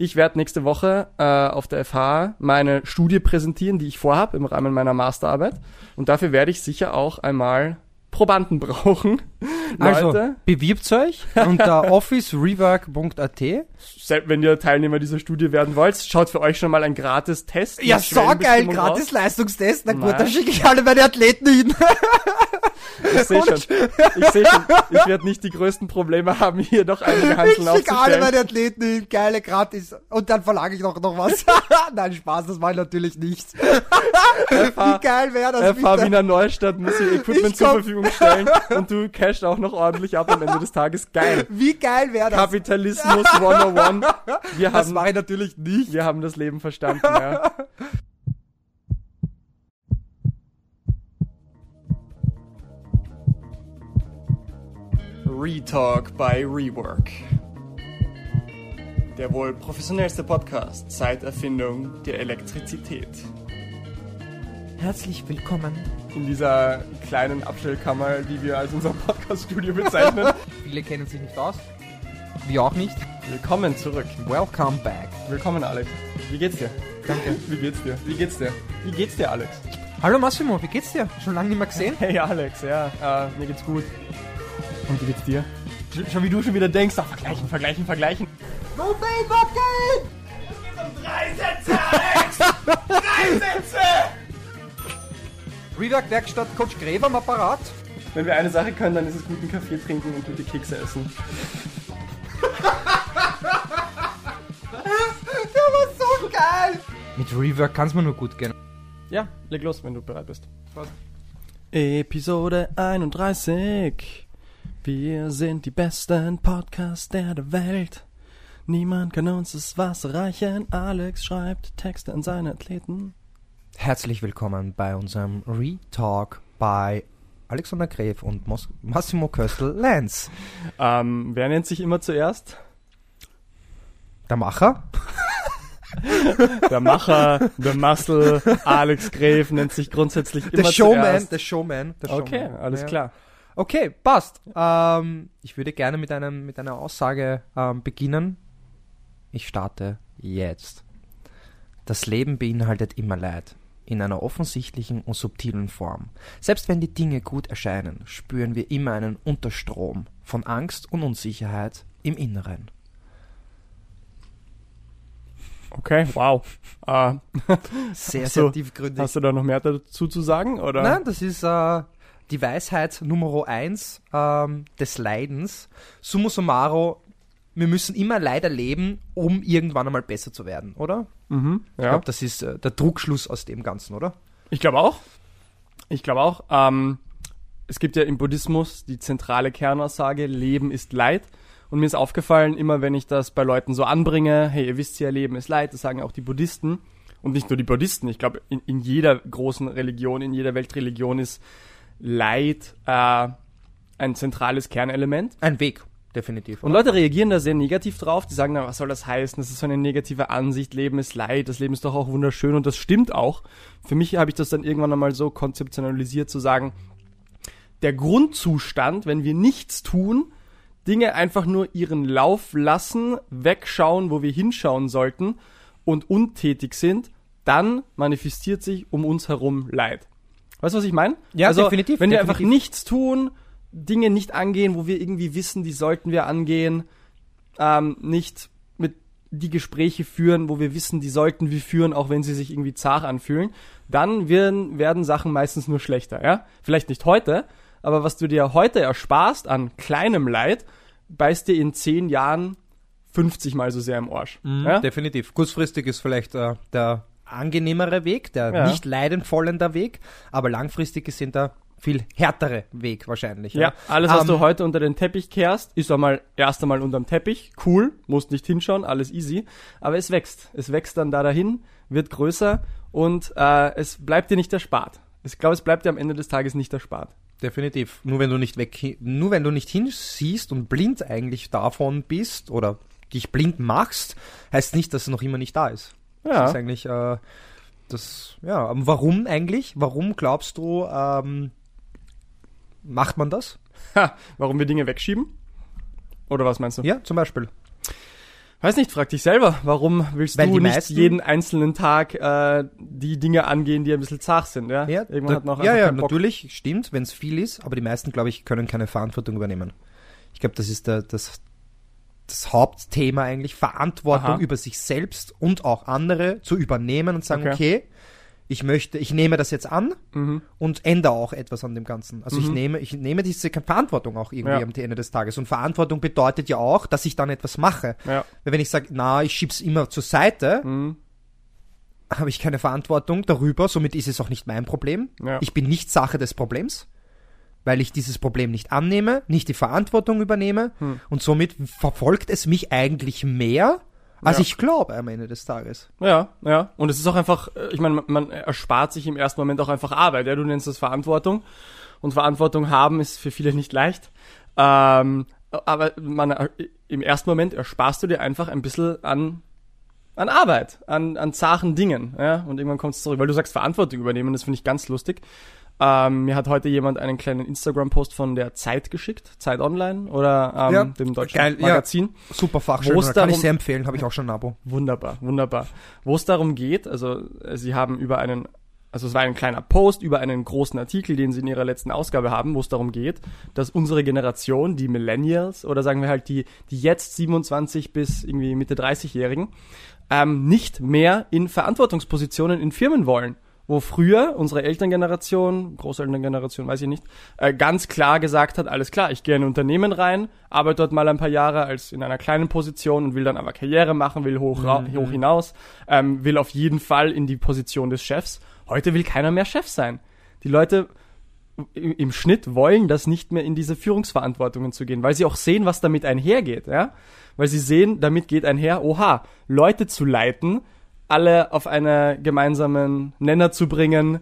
Ich werde nächste Woche äh, auf der FH meine Studie präsentieren, die ich vorhabe im Rahmen meiner Masterarbeit. Und dafür werde ich sicher auch einmal Probanden brauchen. Also, Leute, bewirbt euch unter officerework.at. selbst wenn ihr Teilnehmer dieser Studie werden wollt, schaut für euch schon mal ein gratis Test. Ja, so geil, gratis raus. Leistungstest. Na gut, dann schicke ich alle meine Athleten hin. Ich sehe schon. Ich sehe schon. Ich werde nicht die größten Probleme haben, hier noch einige Ich Hanseln schicke alle aufzustellen. meine Athleten hin, geile gratis. Und dann verlange ich noch, noch was. Nein, Spaß, das war natürlich nicht. Wie geil wäre das FH bitte? Wiener Neustadt muss ihr Equipment Ich zur. Verfügung stellen und du cashst auch noch ordentlich ab am Ende des Tages. Geil. Wie geil wäre das? Kapitalismus 101. Wir Das haben, mache ich natürlich nicht. wir haben das Leben verstanden, ja. Retalk by Rework. Der wohl professionellste Podcast seit Erfindung der Elektrizität. Herzlich willkommen. In dieser kleinen Abstellkammer, die wir als unser Podcast-Studio bezeichnen. Viele kennen sich nicht aus. Wir auch nicht. Willkommen zurück. Welcome back. Willkommen, Alex. Wie geht's dir? Danke. Wie geht's dir? Wie geht's dir? Wie geht's dir, Alex? Hallo Massimo, wie geht's dir? Schon lange nicht mehr gesehen? Hey, Alex, ja, äh, mir geht's gut. Und wie geht's dir? Sch- Schon wie du schon wieder denkst, ach, vergleichen, vergleichen, vergleichen. No faith, what game? Drei Sätze, Alex! Drei Sätze! Rework Werkstatt Coach Gräber am Apparat. Wenn wir eine Sache können, dann ist es guten Kaffee trinken und gute Kekse essen. Der war so geil. Mit Rework kann's mir nur gut gehen. Ja, leg los, wenn du bereit bist. Episode 31. Wir sind die besten Podcaster der Welt. Niemand kann uns das Wasser reichen. Alex schreibt Texte an seine Athleten. Herzlich willkommen bei unserem Retalk bei Alexander Gräf und Mos Massimo Köstl-Lenz. Ähm, wer nennt sich immer zuerst? Der Macher? Der Macher, der Muscle, Alex Gref nennt sich grundsätzlich immer Der Showman, zuerst. der Showman. Der Okay, Showman. alles Ja. klar. Okay, passt. Ähm, ich würde gerne mit, einem, mit einer Aussage ähm, beginnen. Ich starte jetzt. Das Leben beinhaltet immer Leid, in einer offensichtlichen und subtilen Form. Selbst wenn die Dinge gut erscheinen, spüren wir immer einen Unterstrom von Angst und Unsicherheit im Inneren. Okay, wow. Äh, Sehr, sehr tiefgründig. hast du da noch mehr dazu zu sagen? Oder? Nein, das ist äh, die Weisheit Nummer eins ähm, des Leidens. Summa summarum, wir müssen immer Leid erleben, um irgendwann einmal besser zu werden, oder? Mhm, Ich ja. glaube, das ist äh, der Druckschluss aus dem Ganzen, oder? Ich glaube auch. Ich glaube auch. Ähm, es gibt ja im Buddhismus die zentrale Kernaussage, Leben ist Leid. Und mir ist aufgefallen, immer wenn ich das bei Leuten so anbringe, hey, ihr wisst ja, Leben ist Leid, das sagen auch die Buddhisten. Und nicht nur die Buddhisten, ich glaube, in, in jeder großen Religion, in jeder Weltreligion ist Leid äh, ein zentrales Kernelement. Ein Weg, definitiv. Und Leute reagieren da sehr negativ drauf. Die sagen dann, was soll das heißen? Das ist so eine negative Ansicht. Leben ist Leid. Das Leben ist doch auch wunderschön. Und das stimmt auch. Für mich habe ich das dann irgendwann einmal so konzeptionalisiert zu sagen, der Grundzustand, wenn wir nichts tun, Dinge einfach nur ihren Lauf lassen, wegschauen, wo wir hinschauen sollten und untätig sind, dann manifestiert sich um uns herum Leid. Weißt du, was ich meine? Ja, also, definitiv, Wenn wir definitiv. einfach nichts tun, Dinge nicht angehen, wo wir irgendwie wissen, die sollten wir angehen, ähm, nicht mit die Gespräche führen, wo wir wissen, die sollten wir führen, auch wenn sie sich irgendwie zart anfühlen, dann werden, werden Sachen meistens nur schlechter, ja? Vielleicht nicht heute, aber was du dir heute ersparst an kleinem Leid, beißt dir in zehn Jahren 50 mal so sehr im Arsch. ja? Definitiv. Kurzfristig ist vielleicht äh, der angenehmere Weg, der Ja. nicht leidenvollender Weg, aber langfristig gesehen der viel härtere Weg wahrscheinlich. Ja, alles, was Ähm, du heute unter den Teppich kehrst, ist einmal erst einmal unterm Teppich. Cool, musst nicht hinschauen, alles easy. Aber es wächst. Es wächst dann da dahin, wird größer und äh, es bleibt dir nicht erspart. Ich glaube, es bleibt dir am Ende des Tages nicht erspart. Definitiv. Nur wenn du nicht weg, nur wenn du nicht hinsiehst und blind eigentlich davon bist oder dich blind machst, heißt nicht, dass es noch immer nicht da ist. Das Ja. ist eigentlich äh, das, ja, aber warum eigentlich? Warum glaubst du, ähm, macht man das? Ha, warum wir Dinge wegschieben? Oder was meinst du? Ja, zum Beispiel. Weiß nicht, frag dich selber, warum willst Weil du nicht jeden einzelnen Tag äh, die Dinge angehen, die ein bisschen zart sind, ja? Irgendwann da- hat man auch ja, ja, natürlich, stimmt, wenn es viel ist, aber die meisten, glaube ich, können keine Verantwortung übernehmen. Ich glaube, das ist der, das, das Hauptthema eigentlich, Verantwortung Aha. über sich selbst und auch andere zu übernehmen und sagen, Okay. okay, ich möchte, ich nehme das jetzt an Mhm. und ändere auch etwas an dem Ganzen. Also ich nehme, ich nehme diese Verantwortung auch irgendwie Ja. am Ende des Tages. Und Verantwortung bedeutet ja auch, dass ich dann etwas mache. Ja. Weil wenn ich sage, na, ich schieb's immer zur Seite, Mhm. habe ich keine Verantwortung darüber, somit ist es auch nicht mein Problem. Ja. Ich bin nicht Sache des Problems, weil ich dieses Problem nicht annehme, nicht die Verantwortung übernehme Hm. und somit verfolgt es mich eigentlich mehr, als Ja. ich glaube am Ende des Tages. Ja, ja. Und es ist auch einfach, äh, ich meine, man- man erspart sich im ersten Moment auch einfach Arbeit. Ja, du nennst das Verantwortung. Und Verantwortung haben ist für viele nicht leicht. Ähm, aber man, äh, im ersten Moment ersparst du dir einfach ein bisschen an, an Arbeit, an, an zarten Dingen. Ja? Und irgendwann kommt es zurück, weil du sagst Verantwortung übernehmen, das finde ich ganz lustig. Ähm, mir hat heute jemand einen kleinen Instagram-Post von der Zeit geschickt, Zeit Online oder ähm, Ja, dem deutschen geil, ja. Magazin. Super Wo Fachschön, es kann ich sehr empfehlen, habe ich auch schon ein Abo. Wunderbar, wunderbar. Wo es darum geht, also äh, sie haben über einen, also es war ein kleiner Post über einen großen Artikel, den sie in ihrer letzten Ausgabe haben, wo es darum geht, dass unsere Generation, die Millennials oder sagen wir halt die, die jetzt 27 bis irgendwie Mitte 30-Jährigen, ähm, nicht mehr in Verantwortungspositionen in Firmen wollen. Wo früher unsere Elterngeneration, Großelterngeneration, weiß ich nicht, äh, ganz klar gesagt hat, alles klar, ich gehe in ein Unternehmen rein, arbeite dort mal ein paar Jahre als in einer kleinen Position und will dann aber Karriere machen, will hoch, ra- hoch hinaus, ähm, will auf jeden Fall in die Position des Chefs. Heute will keiner mehr Chef sein. Die Leute im Schnitt wollen das nicht mehr in diese Führungsverantwortungen zu gehen, weil sie auch sehen, was damit einhergeht, ja? Weil sie sehen, damit geht einher, oha, Leute zu leiten, alle auf einen gemeinsamen Nenner zu bringen,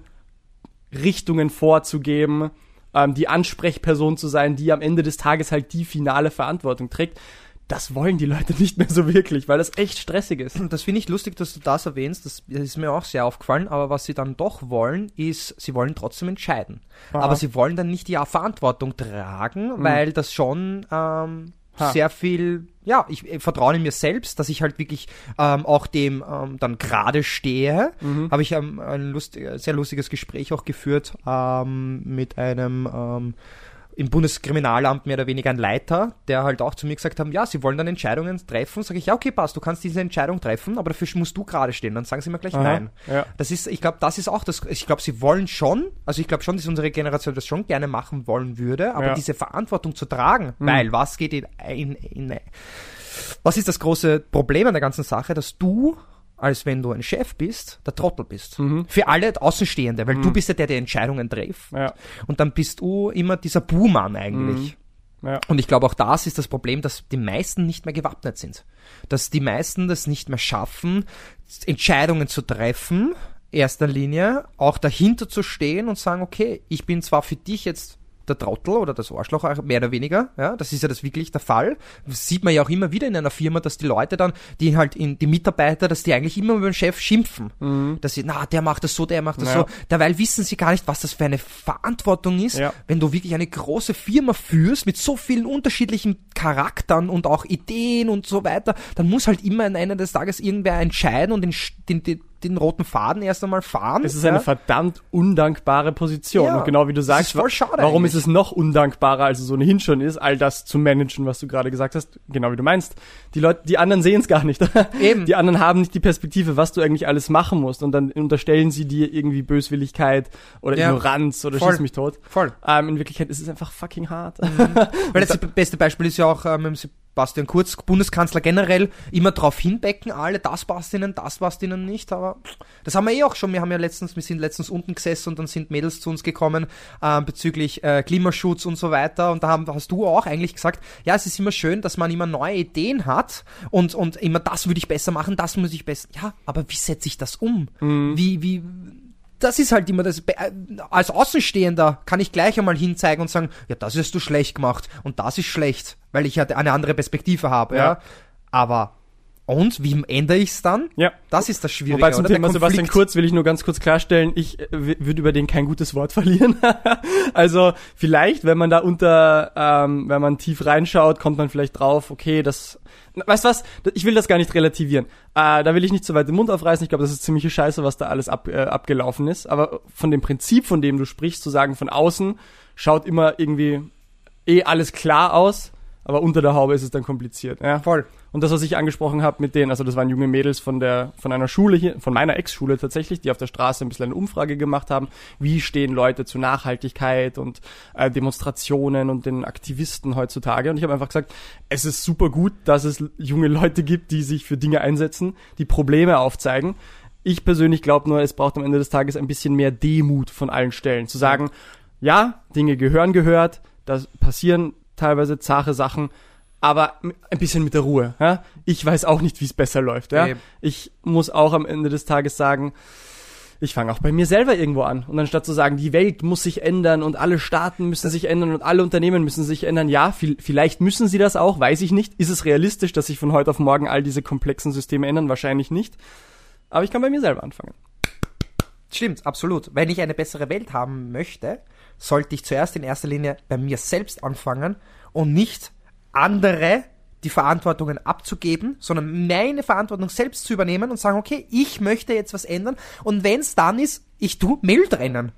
Richtungen vorzugeben, ähm, die Ansprechperson zu sein, die am Ende des Tages halt die finale Verantwortung trägt. Das wollen die Leute nicht mehr so wirklich, weil das echt stressig ist. Das finde ich lustig, dass du das erwähnst. Das ist mir auch sehr aufgefallen. Aber was sie dann doch wollen, ist, sie wollen trotzdem entscheiden. Aha. Aber sie wollen dann nicht die Verantwortung tragen, weil das schon ähm, Ha. sehr viel, ja, ich äh, vertraue in mir selbst, dass ich halt wirklich ähm, auch dem ähm, dann gerade stehe. Habe ich ähm, ein lustig, sehr lustiges Gespräch auch geführt ähm, mit einem ähm, im Bundeskriminalamt mehr oder weniger ein Leiter, der halt auch zu mir gesagt haben, ja, sie wollen dann Entscheidungen treffen. Sag ich, ja, okay, passt, du kannst diese Entscheidung treffen, aber dafür musst du gerade stehen. Dann sagen sie mir gleich Aha, nein. ja. Das ist, ich glaube, das ist auch das, ich glaube, sie wollen schon, also ich glaube schon, dass unsere Generation das schon gerne machen wollen würde, aber Ja. diese Verantwortung zu tragen, weil was geht in, in, in, was ist das große Problem an der ganzen Sache, dass du als wenn du ein Chef bist, der Trottel bist. Für alle Außenstehende, weil du bist ja der, der Entscheidungen trifft. Ja. Und dann bist du immer dieser Buhmann eigentlich. Ja. Und ich glaube, auch das ist das Problem, dass die meisten nicht mehr gewappnet sind. Dass die meisten das nicht mehr schaffen, Entscheidungen zu treffen, erster Linie, auch dahinter zu stehen und sagen, okay, ich bin zwar für dich jetzt der Trottel oder das Arschloch, mehr oder weniger, ja, das ist ja das wirklich der Fall. Das sieht man ja auch immer wieder in einer Firma, dass die Leute dann, die halt in, die Mitarbeiter, dass die eigentlich immer über den Chef schimpfen. Dass sie, na, der macht das so, der macht das Ja. so. Dabei wissen sie gar nicht, was das für eine Verantwortung ist, Ja. wenn du wirklich eine große Firma führst mit so vielen unterschiedlichen Charaktern und auch Ideen und so weiter, dann muss halt immer am Ende des Tages irgendwer entscheiden und den, den, den, den roten Faden erst einmal fahren. Es ist eine ja. verdammt undankbare Position. Ja, und genau wie du das sagst, ist warum eigentlich. ist es noch undankbarer, als es ohnehin schon ist, all das zu managen, was du gerade gesagt hast? Genau wie du meinst. Die Leute, die anderen sehen es gar nicht. Eben. Die anderen haben nicht die Perspektive, was du eigentlich alles machen musst. Und dann unterstellen sie dir irgendwie Böswilligkeit oder Ja. Ignoranz oder Voll. schieß mich tot. Voll. Ähm, in Wirklichkeit ist es einfach fucking hart. Weil das beste Beispiel ist ja auch ähm, Sebastian Kurz, Bundeskanzler generell, immer drauf hinbecken, alle, das passt ihnen, das passt ihnen nicht, aber das haben wir eh auch schon, wir haben ja letztens, wir sind letztens unten gesessen und dann sind Mädels zu uns gekommen ähm, bezüglich äh, Klimaschutz und so weiter. Und da haben, hast du auch eigentlich gesagt, ja, es ist immer schön, dass man immer neue Ideen hat und, und immer das würde ich besser machen, das muss ich besser, ja, aber wie setze ich das um? Wie, wie, das ist halt immer das. Äh, Als Außenstehender kann ich gleich einmal hinzeigen und sagen, ja, das hast du schlecht gemacht und das ist schlecht, weil ich halt eine andere Perspektive habe, ja. Ja. Aber Und wie ändere ich es dann? Ja. Das ist das Schwierige. Wobei zum oder? Der Thema Sebastian. Kurz will ich nur ganz kurz klarstellen, ich äh, würde über den kein gutes Wort verlieren. also vielleicht, wenn man da unter, ähm, wenn man tief reinschaut, kommt man vielleicht drauf, okay, das, weißt du was, ich will das gar nicht relativieren. Äh, da will ich nicht zu weit den Mund aufreißen, ich glaube, das ist ziemliche Scheiße, was da alles ab, äh, abgelaufen ist. Aber von dem Prinzip, von dem du sprichst, zu sagen, von außen, schaut immer irgendwie eh alles klar aus, aber unter der Haube ist es dann kompliziert. Ja? Voll. Und das, was ich angesprochen habe mit denen, also das waren junge Mädels von der, von einer Schule hier, von meiner Ex-Schule tatsächlich, die auf der Straße ein bisschen eine Umfrage gemacht haben, wie stehen Leute zu Nachhaltigkeit und äh, Demonstrationen und den Aktivisten heutzutage. Und ich habe einfach gesagt, es ist super gut, dass es junge Leute gibt, die sich für Dinge einsetzen, die Probleme aufzeigen. Ich persönlich glaube nur, es braucht am Ende des Tages ein bisschen mehr Demut von allen Stellen. Zu sagen, ja, Dinge gehören gehört, da passieren teilweise zache Sachen, aber ein bisschen mit der Ruhe. Ja? Ich weiß auch nicht, wie es besser läuft. Ja? Eben. Ich muss auch am Ende des Tages sagen, ich fange auch bei mir selber irgendwo an. Und anstatt zu sagen, die Welt muss sich ändern und alle Staaten müssen sich ändern und alle Unternehmen müssen sich ändern, ja, viel, vielleicht müssen sie das auch, weiß ich nicht. Ist es realistisch, dass sich von heute auf morgen all diese komplexen Systeme ändern? Wahrscheinlich nicht. Aber ich kann bei mir selber anfangen. Stimmt, absolut. Wenn ich eine bessere Welt haben möchte, sollte ich zuerst in erster Linie bei mir selbst anfangen und nicht andere die Verantwortungen abzugeben, sondern meine Verantwortung selbst zu übernehmen und sagen, okay, ich möchte jetzt was ändern und wenn es dann ist, ich tu Müll trennen.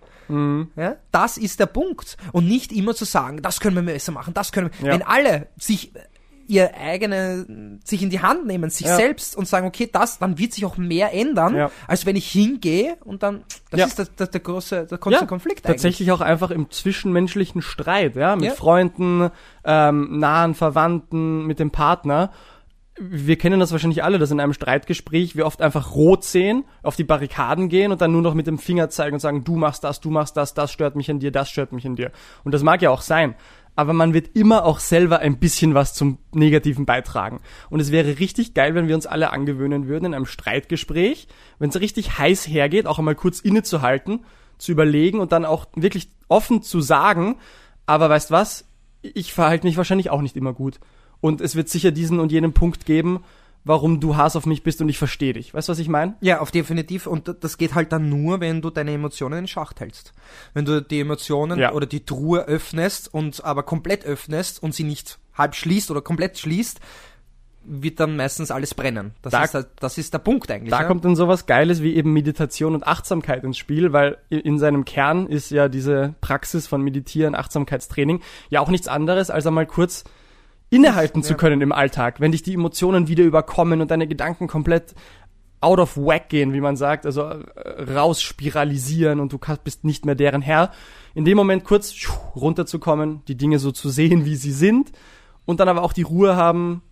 Ja, das ist der Punkt. Und nicht immer zu sagen, das können wir besser machen, das können wir. Ja. Wenn alle sich ihr eigene, sich in die Hand nehmen, sich Ja. selbst und sagen, okay, das, dann wird sich auch mehr ändern, Ja. als wenn ich hingehe und dann, das Ja. ist das, das, der große, der große Konflikt eigentlich. tatsächlich auch einfach im zwischenmenschlichen Streit, ja, mit. Freunden, ähm, nahen Verwandten, mit dem Partner. Wir kennen das wahrscheinlich alle, dass in einem Streitgespräch wir oft einfach rot sehen, auf die Barrikaden gehen und dann nur noch mit dem Finger zeigen und sagen, du machst das, du machst das, das stört mich an dir, das stört mich an dir. Und das mag ja auch sein. Aber man wird immer auch selber ein bisschen was zum Negativen beitragen. Und es wäre richtig geil, wenn wir uns alle angewöhnen würden, in einem Streitgespräch, wenn es richtig heiß hergeht, auch einmal kurz innezuhalten, zu überlegen und dann auch wirklich offen zu sagen, aber weißt was, ich verhalte mich wahrscheinlich auch nicht immer gut. Und es wird sicher diesen und jenen Punkt geben, warum du Hass auf mich bist und ich verstehe dich. Weißt du, was ich meine? Ja, auf definitiv. Und das geht halt dann nur, wenn du deine Emotionen in Schach hältst. Wenn du die Emotionen Ja. oder die Truhe öffnest und aber komplett öffnest und sie nicht halb schließt oder komplett schließt, wird dann meistens alles brennen. Das, Da- ist, der, das ist der Punkt eigentlich. Da ja? kommt dann sowas Geiles wie eben Meditation und Achtsamkeit ins Spiel, weil in seinem Kern ist ja diese Praxis von Meditieren, Achtsamkeitstraining ja auch nichts anderes, als einmal kurz innehalten zu können im Alltag, wenn dich die Emotionen wieder überkommen und deine Gedanken komplett out of whack gehen, wie man sagt, also äh, rausspiralisieren und du bist nicht mehr deren Herr. In dem Moment kurz runterzukommen, die Dinge so zu sehen, wie sie sind und dann aber auch die Ruhe haben,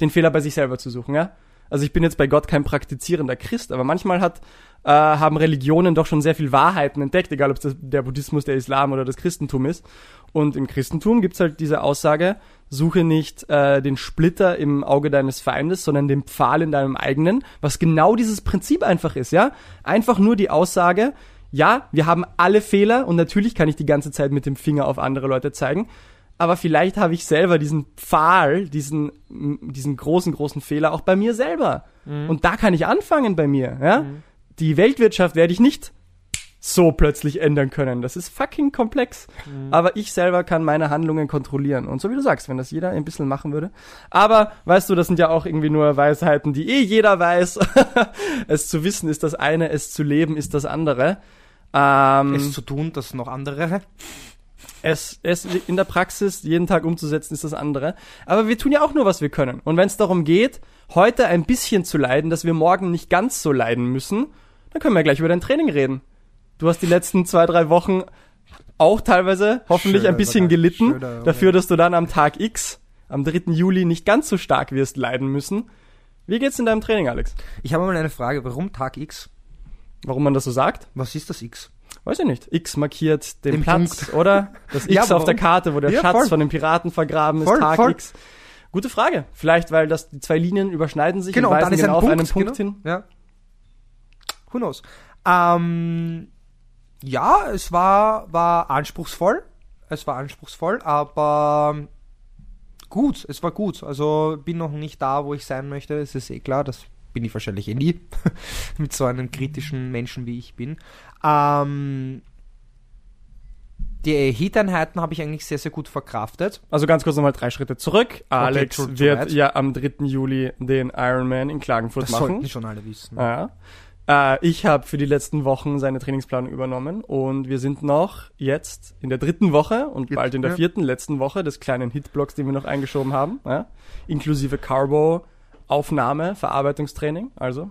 den Fehler bei sich selber zu suchen, ja? Also ich bin jetzt bei Gott kein praktizierender Christ, aber manchmal hat, äh, haben Religionen doch schon sehr viel Wahrheiten entdeckt, egal ob es der Buddhismus, der Islam oder das Christentum ist. Und im Christentum gibt's halt diese Aussage, suche nicht äh, den Splitter im Auge deines Feindes, sondern den Pfahl in deinem eigenen, was genau dieses Prinzip einfach ist, ja? Einfach nur die Aussage, ja, wir haben alle Fehler und natürlich kann ich die ganze Zeit mit dem Finger auf andere Leute zeigen, aber vielleicht habe ich selber diesen Pfahl, diesen, diesen großen, großen Fehler auch bei mir selber. Und da kann ich anfangen bei mir, ja. Die Weltwirtschaft werde ich nicht so plötzlich ändern können. Das ist fucking komplex. Aber ich selber kann meine Handlungen kontrollieren. Und so wie du sagst, wenn das jeder ein bisschen machen würde. Aber, weißt du, das sind ja auch irgendwie nur Weisheiten, die eh jeder weiß. es zu wissen ist das eine, es zu leben ist das andere. Ähm, es zu tun, das noch andere. Es, es in der Praxis jeden Tag umzusetzen, ist das andere. Aber wir tun ja auch nur, was wir können. Und wenn es darum geht, heute ein bisschen zu leiden, dass wir morgen nicht ganz so leiden müssen, dann können wir gleich über dein Training reden. Du hast die letzten zwei, drei Wochen auch teilweise hoffentlich Schöner ein bisschen gelitten schöner dafür, dass du dann am Tag X, am 3. Juli, nicht ganz so stark wirst leiden müssen. Wie geht's in deinem Training, Alex? Ich habe mal eine Frage, warum Tag X? Warum man das so sagt? Was ist das X? Weiß ich nicht. X markiert den, Den Platz, Punkt. oder? Das X Ja, auf der Karte, wo der Ja, Schatz voll. von den Piraten vergraben ist, Voll, Tag voll. X. Gute Frage. Vielleicht, weil das die zwei Linien überschneiden sich Genau, und und weisen dann ist genau ein auf Punkt, einen Punkt genau. hin. Ja. Who knows? Ähm, ja, es war, war anspruchsvoll. Es war anspruchsvoll, aber gut, es war gut. Also bin noch nicht da, wo ich sein möchte, das ist eh klar, das bin ich wahrscheinlich eh nie, mit so einem kritischen Menschen wie ich bin. Ähm, die Heat-Einheiten habe ich eigentlich sehr, sehr gut verkraftet. Also ganz kurz nochmal drei Schritte zurück. Alex tut wird ja am 3. Juli den Ironman in Klagenfurt Das machen. sollten schon alle wissen. Ja. Äh, ich habe für die letzten Wochen seine Trainingsplanung übernommen und wir sind noch jetzt in der dritten Woche und Jetzt, bald in der ja. vierten, letzten Woche des kleinen Hitblocks, den wir noch eingeschoben haben, ja? inklusive Carbo, Aufnahme, Verarbeitungstraining, also.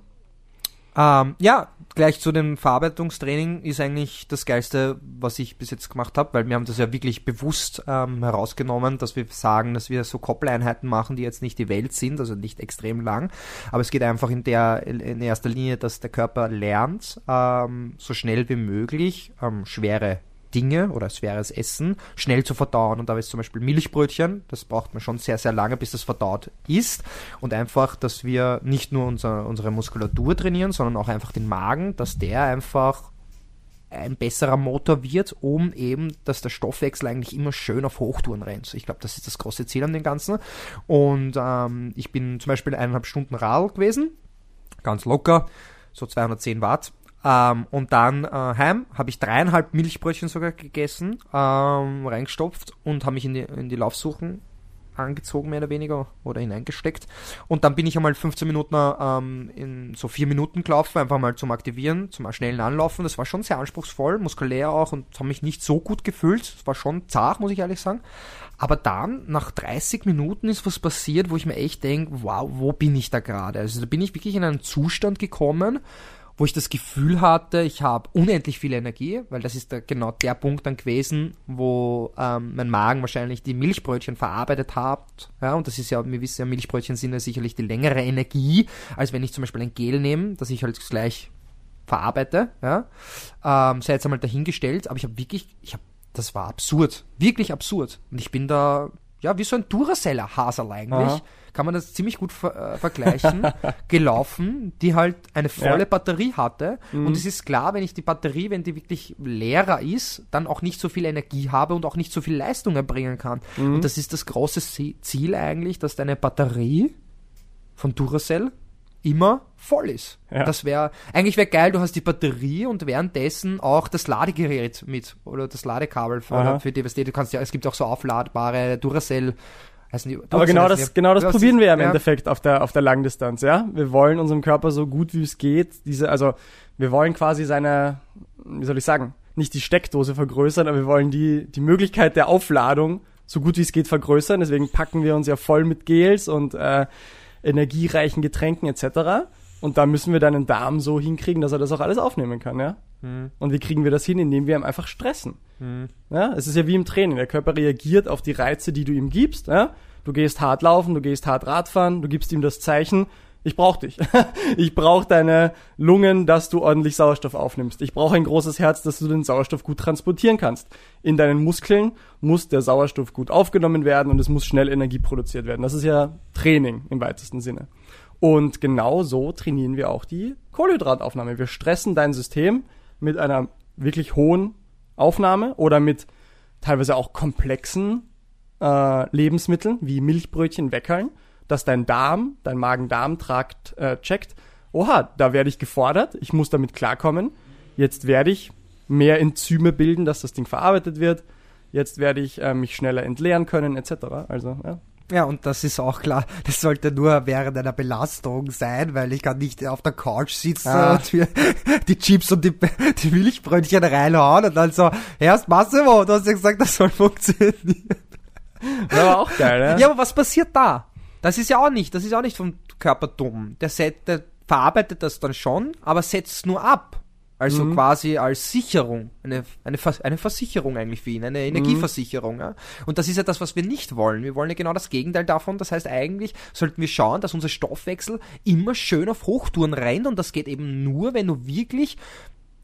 Ähm, ja, gleich zu dem Verarbeitungstraining ist eigentlich das Geilste, was ich bis jetzt gemacht habe, weil wir haben das ja wirklich bewusst ähm, herausgenommen, dass wir sagen, dass wir so Koppeleinheiten machen, die jetzt nicht die Welt sind, also nicht extrem lang, aber es geht einfach in der in erster Linie, dass der Körper lernt, ähm, so schnell wie möglich ähm, schwere Dinge oder schweres Essen schnell zu verdauen. Und da ist zum Beispiel Milchbrötchen, das braucht man schon sehr, sehr lange, bis das verdaut ist. Und einfach, dass wir nicht nur unser, unsere Muskulatur trainieren, sondern auch einfach den Magen, dass der einfach ein besserer Motor wird, um eben, dass der Stoffwechsel eigentlich immer schön auf Hochtouren rennt. Ich glaube, das ist das große Ziel an dem Ganzen. Und ähm, ich bin zum Beispiel eineinhalb Stunden Radl gewesen, ganz locker, so 210 Watt. Ähm, und dann äh, heim habe ich dreieinhalb Milchbrötchen sogar gegessen, ähm, reingestopft und habe mich in die, in die Laufsuchen angezogen, mehr oder weniger, oder hineingesteckt. Und dann bin ich einmal 15 Minuten ähm, in so vier Minuten gelaufen, einfach mal zum Aktivieren, zum schnellen Anlaufen. Das war schon sehr anspruchsvoll, muskulär auch und habe mich nicht so gut gefühlt. Es war schon zart, muss ich ehrlich sagen. Aber dann, nach 30 Minuten, ist was passiert, wo ich mir echt denke, wow, wo bin ich da gerade? Also da bin ich wirklich in einen Zustand gekommen, wo ich das Gefühl hatte, ich habe unendlich viel Energie, weil das ist da genau der Punkt dann gewesen, wo ähm, mein Magen wahrscheinlich die Milchbrötchen verarbeitet hat. Ja, und das ist ja, wir wissen ja, Milchbrötchen sind ja sicherlich die längere Energie, als wenn ich zum Beispiel ein Gel nehme, das ich halt gleich verarbeite. Ja, ähm, sei jetzt einmal dahingestellt, aber ich habe wirklich, ich habe, das war absurd, wirklich absurd. Und ich bin da, ja, wie so ein Duracell-Haserl eigentlich. Aha. Kann man das ziemlich gut ver äh, vergleichen, gelaufen, die halt eine volle Ja. Batterie hatte. Und es ist klar, wenn ich die Batterie, wenn die wirklich leerer ist, dann auch nicht so viel Energie habe und auch nicht so viel Leistung erbringen kann. Und das ist das große Ziel eigentlich, dass deine Batterie von Duracell immer voll ist. Ja. Das wäre, eigentlich wäre geil, du hast die Batterie und währenddessen auch das Ladegerät mit oder das Ladekabel für, Aha. für DVSD. Du kannst ja, es gibt auch so aufladbare Duracell, die, Aber genau das, die. genau das probieren wir ja im ja. Endeffekt auf der, auf der Langdistanz, ja. Wir wollen unserem Körper so gut wie es geht, diese, also, wir wollen quasi seine, wie soll ich sagen, nicht die Steckdose vergrößern, aber wir wollen die, die Möglichkeit der Aufladung so gut wie es geht vergrößern. Deswegen packen wir uns ja voll mit Gels und, äh, energiereichen Getränken etc. Und da müssen wir deinen Darm so hinkriegen, dass er das auch alles aufnehmen kann, ja. Hm. Und wie kriegen wir das hin? Indem wir ihm einfach stressen. Ja, es ist ja wie im Training. Der Körper reagiert auf die Reize, die du ihm gibst. Ja? Du gehst hart laufen, du gehst hart Radfahren, du gibst ihm das Zeichen, ich brauche dich. ich brauche deine Lungen, dass du ordentlich Sauerstoff aufnimmst. Ich brauche ein großes Herz, dass du den Sauerstoff gut transportieren kannst. In deinen Muskeln muss der Sauerstoff gut aufgenommen werden und es muss schnell Energie produziert werden. Das ist ja Training im weitesten Sinne. Und genau so trainieren wir auch die Kohlenhydrataufnahme. Wir stressen dein System mit einer wirklich hohen Aufnahme oder mit teilweise auch komplexen äh, Lebensmitteln wie Milchbrötchen, Weckerln, dass dein Darm, dein Magen-Darm-Trakt äh, checkt, oha, da werde ich gefordert, ich muss damit klarkommen, jetzt werde ich mehr Enzyme bilden, dass das Ding verarbeitet wird, jetzt werde ich äh, mich schneller entleeren können, etc. Also, ja. Ja, und das ist auch klar, das sollte nur während einer Belastung sein, weil ich kann nicht auf der Couch sitzen Ah. und mir die Chips und die, die Milchbrötchen reinhauen und dann so, erst Massimo, du hast ja gesagt, das soll funktionieren. Das war auch geil, ne? Ja, aber was passiert da? Das ist ja auch nicht, das ist auch nicht vom Körper dumm. Der, set, der verarbeitet das dann schon, aber setzt nur ab. Also Mhm. quasi als Sicherung, eine, eine, eine Versicherung eigentlich für ihn, eine Energieversicherung. Ja? Und das ist ja das, was wir nicht wollen. Wir wollen ja genau das Gegenteil davon. Das heißt, eigentlich sollten wir schauen, dass unser Stoffwechsel immer schön auf Hochtouren rennt und das geht eben nur, wenn du wirklich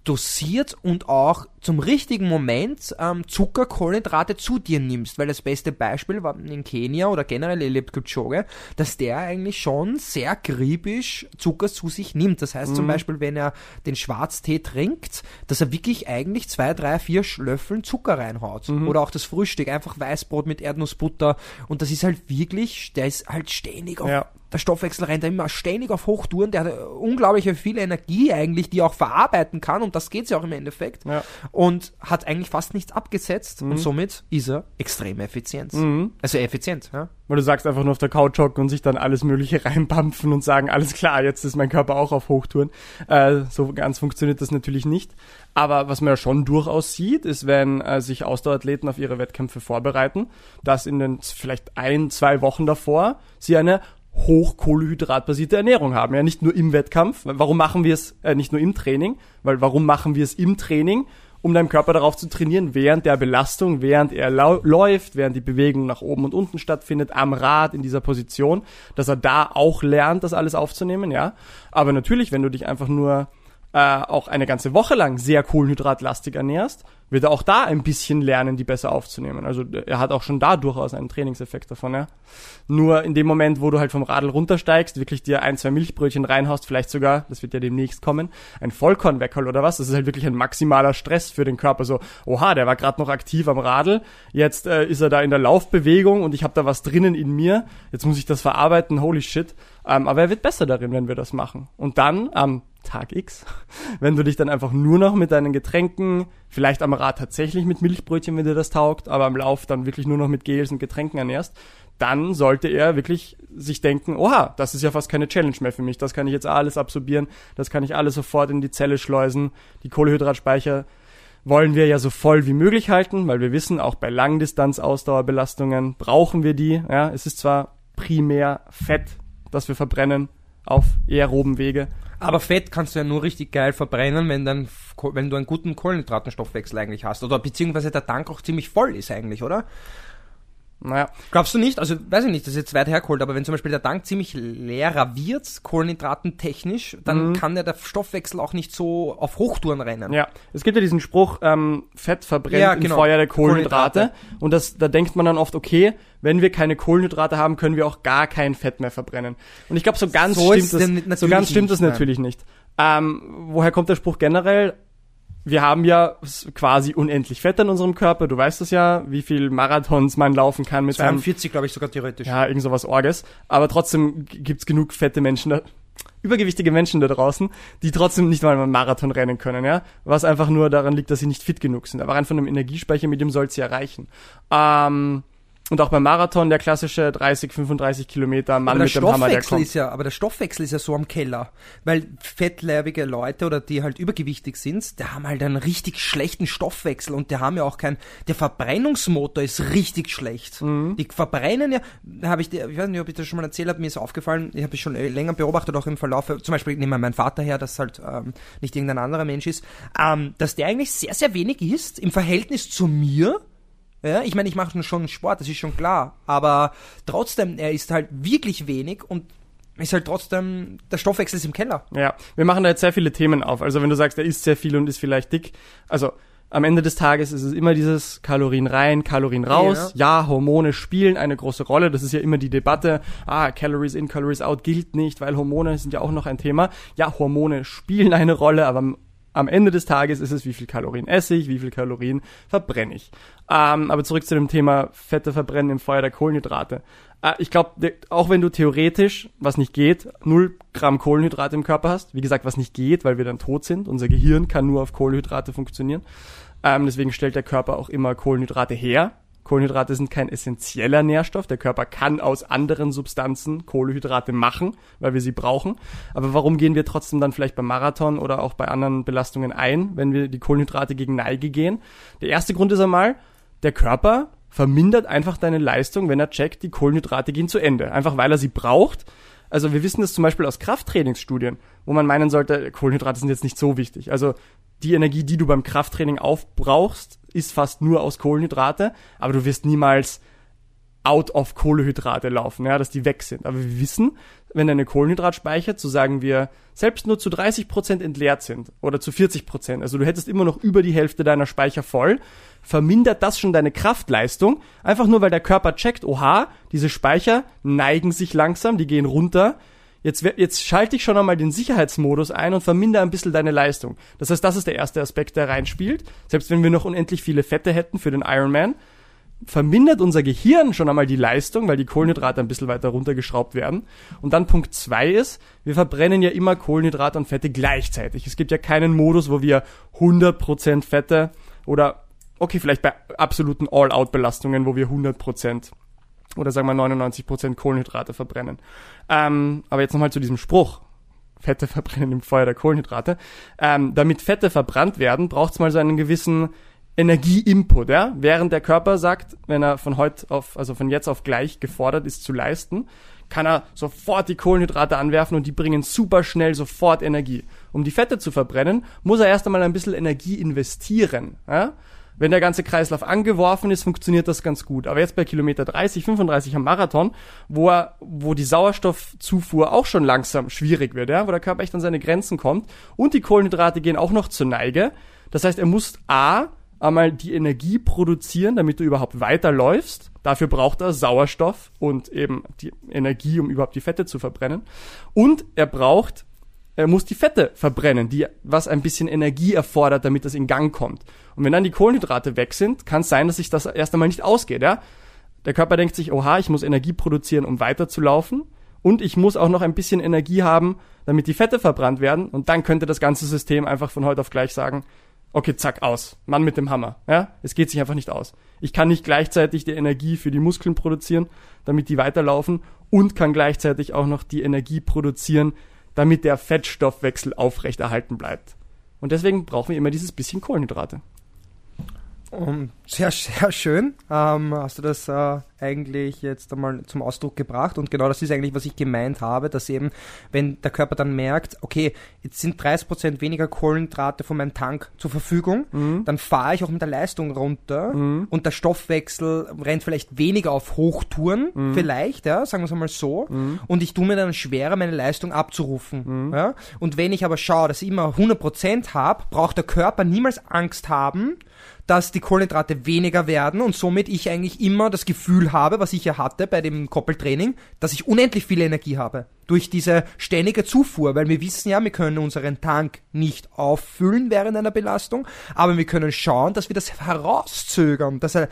dosiert und auch zum richtigen Moment ähm, Zucker, Kohlenhydrate zu dir nimmst. Weil das beste Beispiel war in Kenia oder generell Eliud Kipchoge, dass der eigentlich schon sehr griebisch Zucker zu sich nimmt. Das heißt mhm. zum Beispiel, wenn er den Schwarztee trinkt, dass er wirklich eigentlich zwei, drei, vier Löffeln Zucker reinhaut. Mhm. Oder auch das Frühstück, einfach Weißbrot mit Erdnussbutter. Und das ist halt wirklich, der ist halt ständig auf ja der Stoffwechsel rennt immer ständig auf Hochtouren, der hat unglaublich viel Energie eigentlich, die er auch verarbeiten kann und das geht ja auch im Endeffekt ja. und hat eigentlich fast nichts abgesetzt mhm. und somit ist er extrem effizient. Mhm. Also effizient, ja. Weil du sagst einfach nur auf der Couch hocken und sich dann alles mögliche reinpampfen und sagen, alles klar, jetzt ist mein Körper auch auf Hochtouren. Äh, so ganz funktioniert das natürlich nicht. Aber was man ja schon durchaus sieht, ist, wenn äh, sich Ausdauerathleten auf ihre Wettkämpfe vorbereiten, dass in den vielleicht ein, zwei Wochen davor sie eine hochkohlehydratbasierte Ernährung haben. Ja, nicht nur im Wettkampf. Warum machen wir es äh, nicht nur im Training? Weil warum machen wir es im Training? Um deinem Körper darauf zu trainieren, während der Belastung, während er läuft, während die Bewegung nach oben und unten stattfindet, am Rad in dieser Position, dass er da auch lernt, das alles aufzunehmen, ja. Aber natürlich, wenn du dich einfach nur äh, auch eine ganze Woche lang sehr kohlenhydratlastig ernährst, wird er auch da ein bisschen lernen, die besser aufzunehmen. Also er hat auch schon da durchaus einen Trainingseffekt davon, ja. Nur in dem Moment, wo du halt vom Radl runtersteigst, wirklich dir ein, zwei Milchbrötchen reinhaust, vielleicht sogar, das wird ja demnächst kommen, ein Vollkornweckerl oder was, das ist halt wirklich ein maximaler Stress für den Körper. So, oha, der war gerade noch aktiv am Radl, jetzt äh, ist er da in der Laufbewegung und ich habe da was drinnen in mir, jetzt muss ich das verarbeiten, holy shit. Ähm, aber er wird besser darin, wenn wir das machen. Und dann am Tag X, wenn du dich dann einfach nur noch mit deinen Getränken, vielleicht am Rad tatsächlich mit Milchbrötchen, wenn dir das taugt, aber am Lauf dann wirklich nur noch mit Gels und Getränken ernährst, dann sollte er wirklich sich denken, oha, das ist ja fast keine Challenge mehr für mich, das kann ich jetzt alles absorbieren, das kann ich alles sofort in die Zelle schleusen, die Kohlehydratspeicher wollen wir ja so voll wie möglich halten, weil wir wissen, auch bei Langdistanz-Ausdauerbelastungen brauchen wir die. Ja, es ist zwar primär Fett, das wir verbrennen auf aeroben Wege, aber Fett kannst du ja nur richtig geil verbrennen, wenn, dann, wenn du einen guten Kohlenhydratenstoffwechsel eigentlich hast. Oder beziehungsweise der Tank auch ziemlich voll ist eigentlich, oder? Naja. Glaubst du nicht? Also, weiß ich nicht, das ist jetzt weit hergeholt, aber wenn zum Beispiel der Tank ziemlich leerer wird, Kohlenhydraten technisch, dann mhm. kann ja der Stoffwechsel auch nicht so auf Hochtouren rennen. Ja, es gibt ja diesen Spruch, ähm, Fett verbrennt ja, genau. im Feuer der Kohlenhydrate. Kohlenhydrate. Und das, da denkt man dann oft, okay, wenn wir keine Kohlenhydrate haben, können wir auch gar kein Fett mehr verbrennen. Und ich glaube, so ganz so stimmt das, so ganz stimmt das natürlich nicht. Ähm, woher kommt der Spruch generell? Wir haben ja quasi unendlich Fett in unserem Körper. Du weißt es ja, wie viel Marathons man laufen kann mit 42, glaube ich, sogar theoretisch. Ja, irgend sowas Orges. Aber trotzdem gibt's genug fette Menschen da, übergewichtige Menschen da draußen, die trotzdem nicht mal einen Marathon rennen können, ja. Was einfach nur daran liegt, dass sie nicht fit genug sind. Aber rein von einem Energiespeicher, mit dem soll sie erreichen. Ähm, und auch beim Marathon der klassische 30, 35 Kilometer Mann mit dem Hammer, der kommt. Ist ja, aber der Stoffwechsel ist ja so am Keller. Weil fettleibige Leute oder die halt übergewichtig sind, die haben halt einen richtig schlechten Stoffwechsel und die haben ja auch kein, der Verbrennungsmotor ist richtig schlecht. Mhm. Die verbrennen ja, habe ich, ich weiß nicht, ob ich das schon mal erzählt habe, mir ist aufgefallen, ich habe es schon länger beobachtet, auch im Verlauf, zum Beispiel nehmen wir meinen Vater her, das halt ähm, nicht irgendein anderer Mensch ist, ähm, dass der eigentlich sehr, sehr wenig isst im Verhältnis zu mir, ja, ich meine, ich mache schon Sport, das ist schon klar. Aber trotzdem, er ist halt wirklich wenig und ist halt trotzdem, der Stoffwechsel ist im Keller. Ja, wir machen da jetzt sehr viele Themen auf. Also wenn du sagst, er isst sehr viel und ist vielleicht dick, also am Ende des Tages ist es immer dieses Kalorien rein, Kalorien raus. Ja. ja, Hormone spielen eine große Rolle. Das ist ja immer die Debatte. Ah, Calories in, Calories out gilt nicht, weil Hormone sind ja auch noch ein Thema. Ja, Hormone spielen eine Rolle, aber am Ende des Tages ist es, wie viel Kalorien esse ich, wie viel Kalorien verbrenne ich. Ähm, aber zurück zu dem Thema Fette verbrennen im Feuer der Kohlenhydrate. Äh, ich glaube, auch wenn du theoretisch, was nicht geht, 0 Gramm Kohlenhydrate im Körper hast, wie gesagt, was nicht geht, weil wir dann tot sind, unser Gehirn kann nur auf Kohlenhydrate funktionieren. Ähm, deswegen stellt der Körper auch immer Kohlenhydrate her, Kohlenhydrate sind kein essentieller Nährstoff. Der Körper kann aus anderen Substanzen Kohlenhydrate machen, weil wir sie brauchen. Aber warum gehen wir trotzdem dann vielleicht beim Marathon oder auch bei anderen Belastungen ein, wenn wir die Kohlenhydrate gegen Neige gehen? Der erste Grund ist einmal, der Körper vermindert einfach deine Leistung, wenn er checkt, die Kohlenhydrate gehen zu Ende. Einfach weil er sie braucht. Also wir wissen das zum Beispiel aus Krafttrainingsstudien, wo man meinen sollte, Kohlenhydrate sind jetzt nicht so wichtig. Also die Energie, die du beim Krafttraining aufbrauchst, ist fast nur aus Kohlenhydrate, aber du wirst niemals out of Kohlehydrate laufen, ja, dass die weg sind. Aber wir wissen, wenn deine Kohlenhydratspeicher, zu sagen wir, selbst nur zu 30 Prozent entleert sind oder zu 40%, Prozent, also du hättest immer noch über die Hälfte deiner Speicher voll, vermindert das schon deine Kraftleistung, einfach nur weil der Körper checkt, oha, diese Speicher neigen sich langsam, die gehen runter, Jetzt, jetzt schalte ich schon einmal den Sicherheitsmodus ein und vermindere ein bisschen deine Leistung. Das heißt, das ist der erste Aspekt, der reinspielt. Selbst wenn wir noch unendlich viele Fette hätten für den Ironman, vermindert unser Gehirn schon einmal die Leistung, weil die Kohlenhydrate ein bisschen weiter runtergeschraubt werden. Und dann Punkt zwei ist, wir verbrennen ja immer Kohlenhydrate und Fette gleichzeitig. Es gibt ja keinen Modus, wo wir 100% Fette oder, okay, vielleicht bei absoluten All-Out-Belastungen, wo wir 100% oder sagen wir 99% Kohlenhydrate verbrennen. Ähm, aber jetzt nochmal zu diesem Spruch. Fette verbrennen im Feuer der Kohlenhydrate. Ähm, damit Fette verbrannt werden, braucht es mal so einen gewissen Energieinput, ja, während der Körper sagt, wenn er von heute auf, also von jetzt auf gleich gefordert ist zu leisten, kann er sofort die Kohlenhydrate anwerfen und die bringen super schnell sofort Energie. Um die Fette zu verbrennen, muss er erst einmal ein bisschen Energie investieren. Ja? Wenn der ganze Kreislauf angeworfen ist, funktioniert das ganz gut. Aber jetzt bei Kilometer 30, 35 am Marathon, wo er, wo die Sauerstoffzufuhr auch schon langsam schwierig wird, ja, wo der Körper echt an seine Grenzen kommt und die Kohlenhydrate gehen auch noch zur Neige. Das heißt, er muss A, einmal die Energie produzieren, damit du überhaupt weiterläufst. Dafür braucht er Sauerstoff und eben die Energie, um überhaupt die Fette zu verbrennen. Und er braucht, er muss die Fette verbrennen, die, was ein bisschen Energie erfordert, damit das in Gang kommt. Und wenn dann die Kohlenhydrate weg sind, kann es sein, dass sich das erst einmal nicht ausgeht, ja. Der Körper denkt sich, oha, ich muss Energie produzieren, um weiterzulaufen. Und ich muss auch noch ein bisschen Energie haben, damit die Fette verbrannt werden. Und dann könnte das ganze System einfach von heute auf gleich sagen, okay, zack, aus. Mann mit dem Hammer. Ja, es geht sich einfach nicht aus. Ich kann nicht gleichzeitig die Energie für die Muskeln produzieren, damit die weiterlaufen und kann gleichzeitig auch noch die Energie produzieren, damit der Fettstoffwechsel aufrechterhalten bleibt. Und deswegen brauchen wir immer dieses bisschen Kohlenhydrate. Um, sehr, sehr schön. Ähm, hast du das äh, eigentlich jetzt einmal zum Ausdruck gebracht? Und genau das ist eigentlich, was ich gemeint habe, dass eben, wenn der Körper dann merkt, okay, jetzt sind 30% weniger Kohlenhydrate von meinem Tank zur Verfügung, mhm. dann fahre ich auch mit der Leistung runter mhm. und der Stoffwechsel rennt vielleicht weniger auf Hochtouren, mhm. vielleicht, ja, sagen wir es einmal so, mhm. und ich tue mir dann schwerer, meine Leistung abzurufen. Mhm. Ja? Und wenn ich aber schaue, dass ich immer 100% habe, braucht der Körper niemals Angst haben, dass die Kohlenhydrate weniger werden und somit ich eigentlich immer das Gefühl habe, was ich ja hatte bei dem Koppeltraining, dass ich unendlich viel Energie habe. Durch diese ständige Zufuhr, weil wir wissen ja, wir können unseren Tank nicht auffüllen während einer Belastung, aber wir können schauen, dass wir das herauszögern, dass er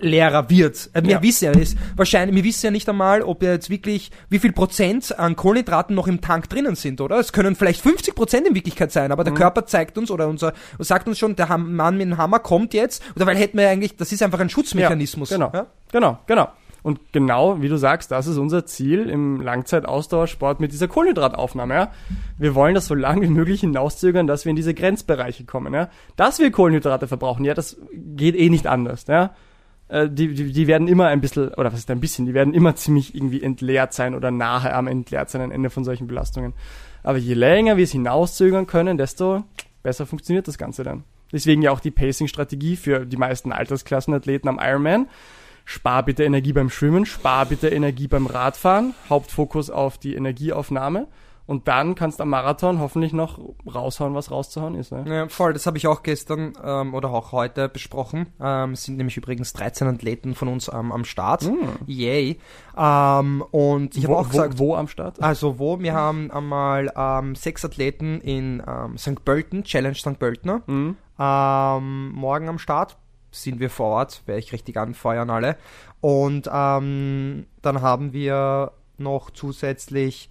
leerer wird. Äh, wir ja. wissen ja, ist wahrscheinlich, wir wissen ja nicht einmal, ob jetzt wirklich, wie viel Prozent an Kohlenhydraten noch im Tank drinnen sind, oder? Es können vielleicht 50 Prozent in Wirklichkeit sein, aber der mhm. Körper zeigt uns oder unser, sagt uns schon, der Mann mit dem Hammer kommt jetzt, oder weil hätten wir eigentlich, das ist einfach ein Schutzmechanismus. Ja, genau, ja? genau, genau. Und genau, wie du sagst, das ist unser Ziel im Langzeitausdauersport mit dieser Kohlenhydrataufnahme. Ja? Wir wollen das so lange wie möglich hinauszögern, dass wir in diese Grenzbereiche kommen. Ja? Dass wir Kohlenhydrate verbrauchen, ja, das geht eh nicht anders. Ja? Äh, die, die, die werden immer ein bisschen, oder was ist ein bisschen, die werden immer ziemlich irgendwie entleert sein oder nahe am entleert sein am Ende von solchen Belastungen. Aber je länger wir es hinauszögern können, desto besser funktioniert das Ganze dann. Deswegen ja auch die Pacing-Strategie für die meisten Altersklassenathleten am Ironman. Spar bitte Energie beim Schwimmen, spar bitte Energie beim Radfahren, Hauptfokus auf die Energieaufnahme und dann kannst du am Marathon hoffentlich noch raushauen, was rauszuhauen ist. Ne? Ja, voll, das habe ich auch gestern ähm, oder auch heute besprochen. Ähm, es sind nämlich übrigens 13 Athleten von uns ähm, am Start. Mm. Yay. Ähm, und ich habe auch gesagt. Wo, wo am Start? Also wo? Wir haben einmal ähm, sechs Athleten in ähm, St. Pölten, Challenge St. Pöltener. Mm. morgen am Start sind wir vor Ort, werde ich richtig anfeuern alle. Und dann haben wir noch zusätzlich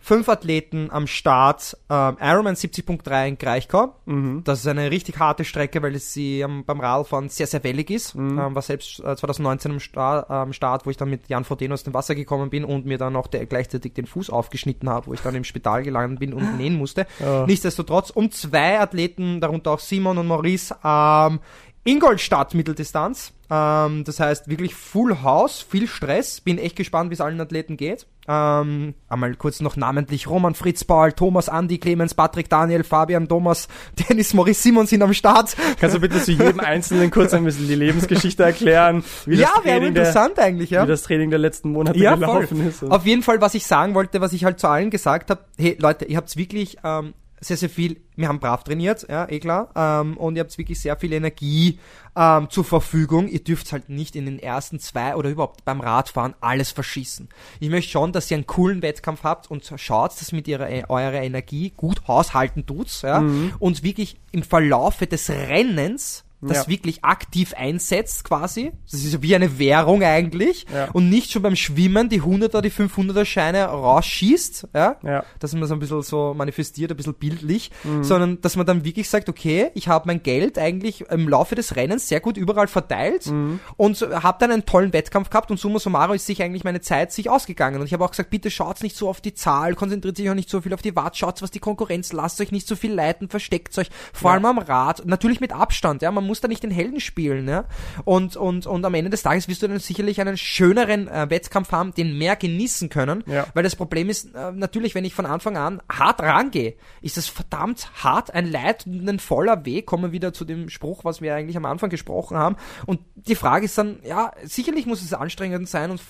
fünf Athleten am Start. Ähm, Ironman 70.3 in Greichgau. Mhm. Das ist eine richtig harte Strecke, weil sie ähm, beim Radfahren sehr, sehr wellig ist. Mhm. Ähm, war selbst äh, 2019 am Start, ähm, Start, wo ich dann mit Jan Frodeno aus dem Wasser gekommen bin und mir dann auch der, gleichzeitig den Fuß aufgeschnitten habe, wo ich dann im Spital gelandet bin und nähen musste. Ja. Nichtsdestotrotz, um zwei Athleten, darunter auch Simon und Maurice, ähm, Ingolstadt Mitteldistanz. Ähm, das heißt wirklich Full House, viel Stress. Bin echt gespannt, wie es allen Athleten geht. Ähm, einmal kurz noch namentlich Roman Fritz Paul, Thomas Andi, Clemens, Patrick, Daniel, Fabian, Thomas, Dennis, Maurice Simon sind am Start. Kannst du bitte zu jedem Einzelnen kurz ein bisschen die Lebensgeschichte erklären? Wie ja, wäre interessant der, eigentlich, ja. Wie das Training der letzten Monate ja, gelaufen voll. ist. Auf jeden Fall, was ich sagen wollte, was ich halt zu allen gesagt habe, hey Leute, ihr habt's wirklich ähm, sehr, sehr viel, wir haben brav trainiert, ja, eh klar, ähm, und ihr habt wirklich sehr viel Energie ähm, zur Verfügung. Ihr dürft halt nicht in den ersten zwei oder überhaupt beim Radfahren alles verschießen. Ich möchte schon, dass ihr einen coolen Wettkampf habt und schaut, dass mit ihrer, eurer Energie gut haushalten tut's, ja, mhm. und wirklich im Verlaufe des Rennens das ja. wirklich aktiv einsetzt quasi. Das ist wie eine Währung eigentlich. Ja. Und nicht schon beim Schwimmen die 100er, die 500er Scheine rausschießt, ja? ja. Dass man das ein bisschen so manifestiert, ein bisschen bildlich, mhm. sondern dass man dann wirklich sagt, okay, ich habe mein Geld eigentlich im Laufe des Rennens sehr gut überall verteilt mhm. und habe dann einen tollen Wettkampf gehabt und summa summarum ist sich eigentlich meine Zeit sich ausgegangen. Und ich habe auch gesagt, bitte schaut nicht so auf die Zahl, konzentriert sich auch nicht so viel auf die Watt, schaut was die Konkurrenz, lasst euch nicht so viel leiten, versteckt euch, vor allem am Rad, natürlich mit Abstand, ja, man muss da nicht den Helden spielen, ja. Und, und, und am Ende des Tages wirst du dann sicherlich einen schöneren äh, Wettkampf haben, den mehr genießen können. Ja. Weil das Problem ist, äh, natürlich, wenn ich von Anfang an hart rangehe, ist das verdammt hart, ein Leid und ein voller Weg. Kommen wir wieder zu dem Spruch, was wir eigentlich am Anfang gesprochen haben. Und die Frage ist dann, ja, sicherlich muss es anstrengend sein und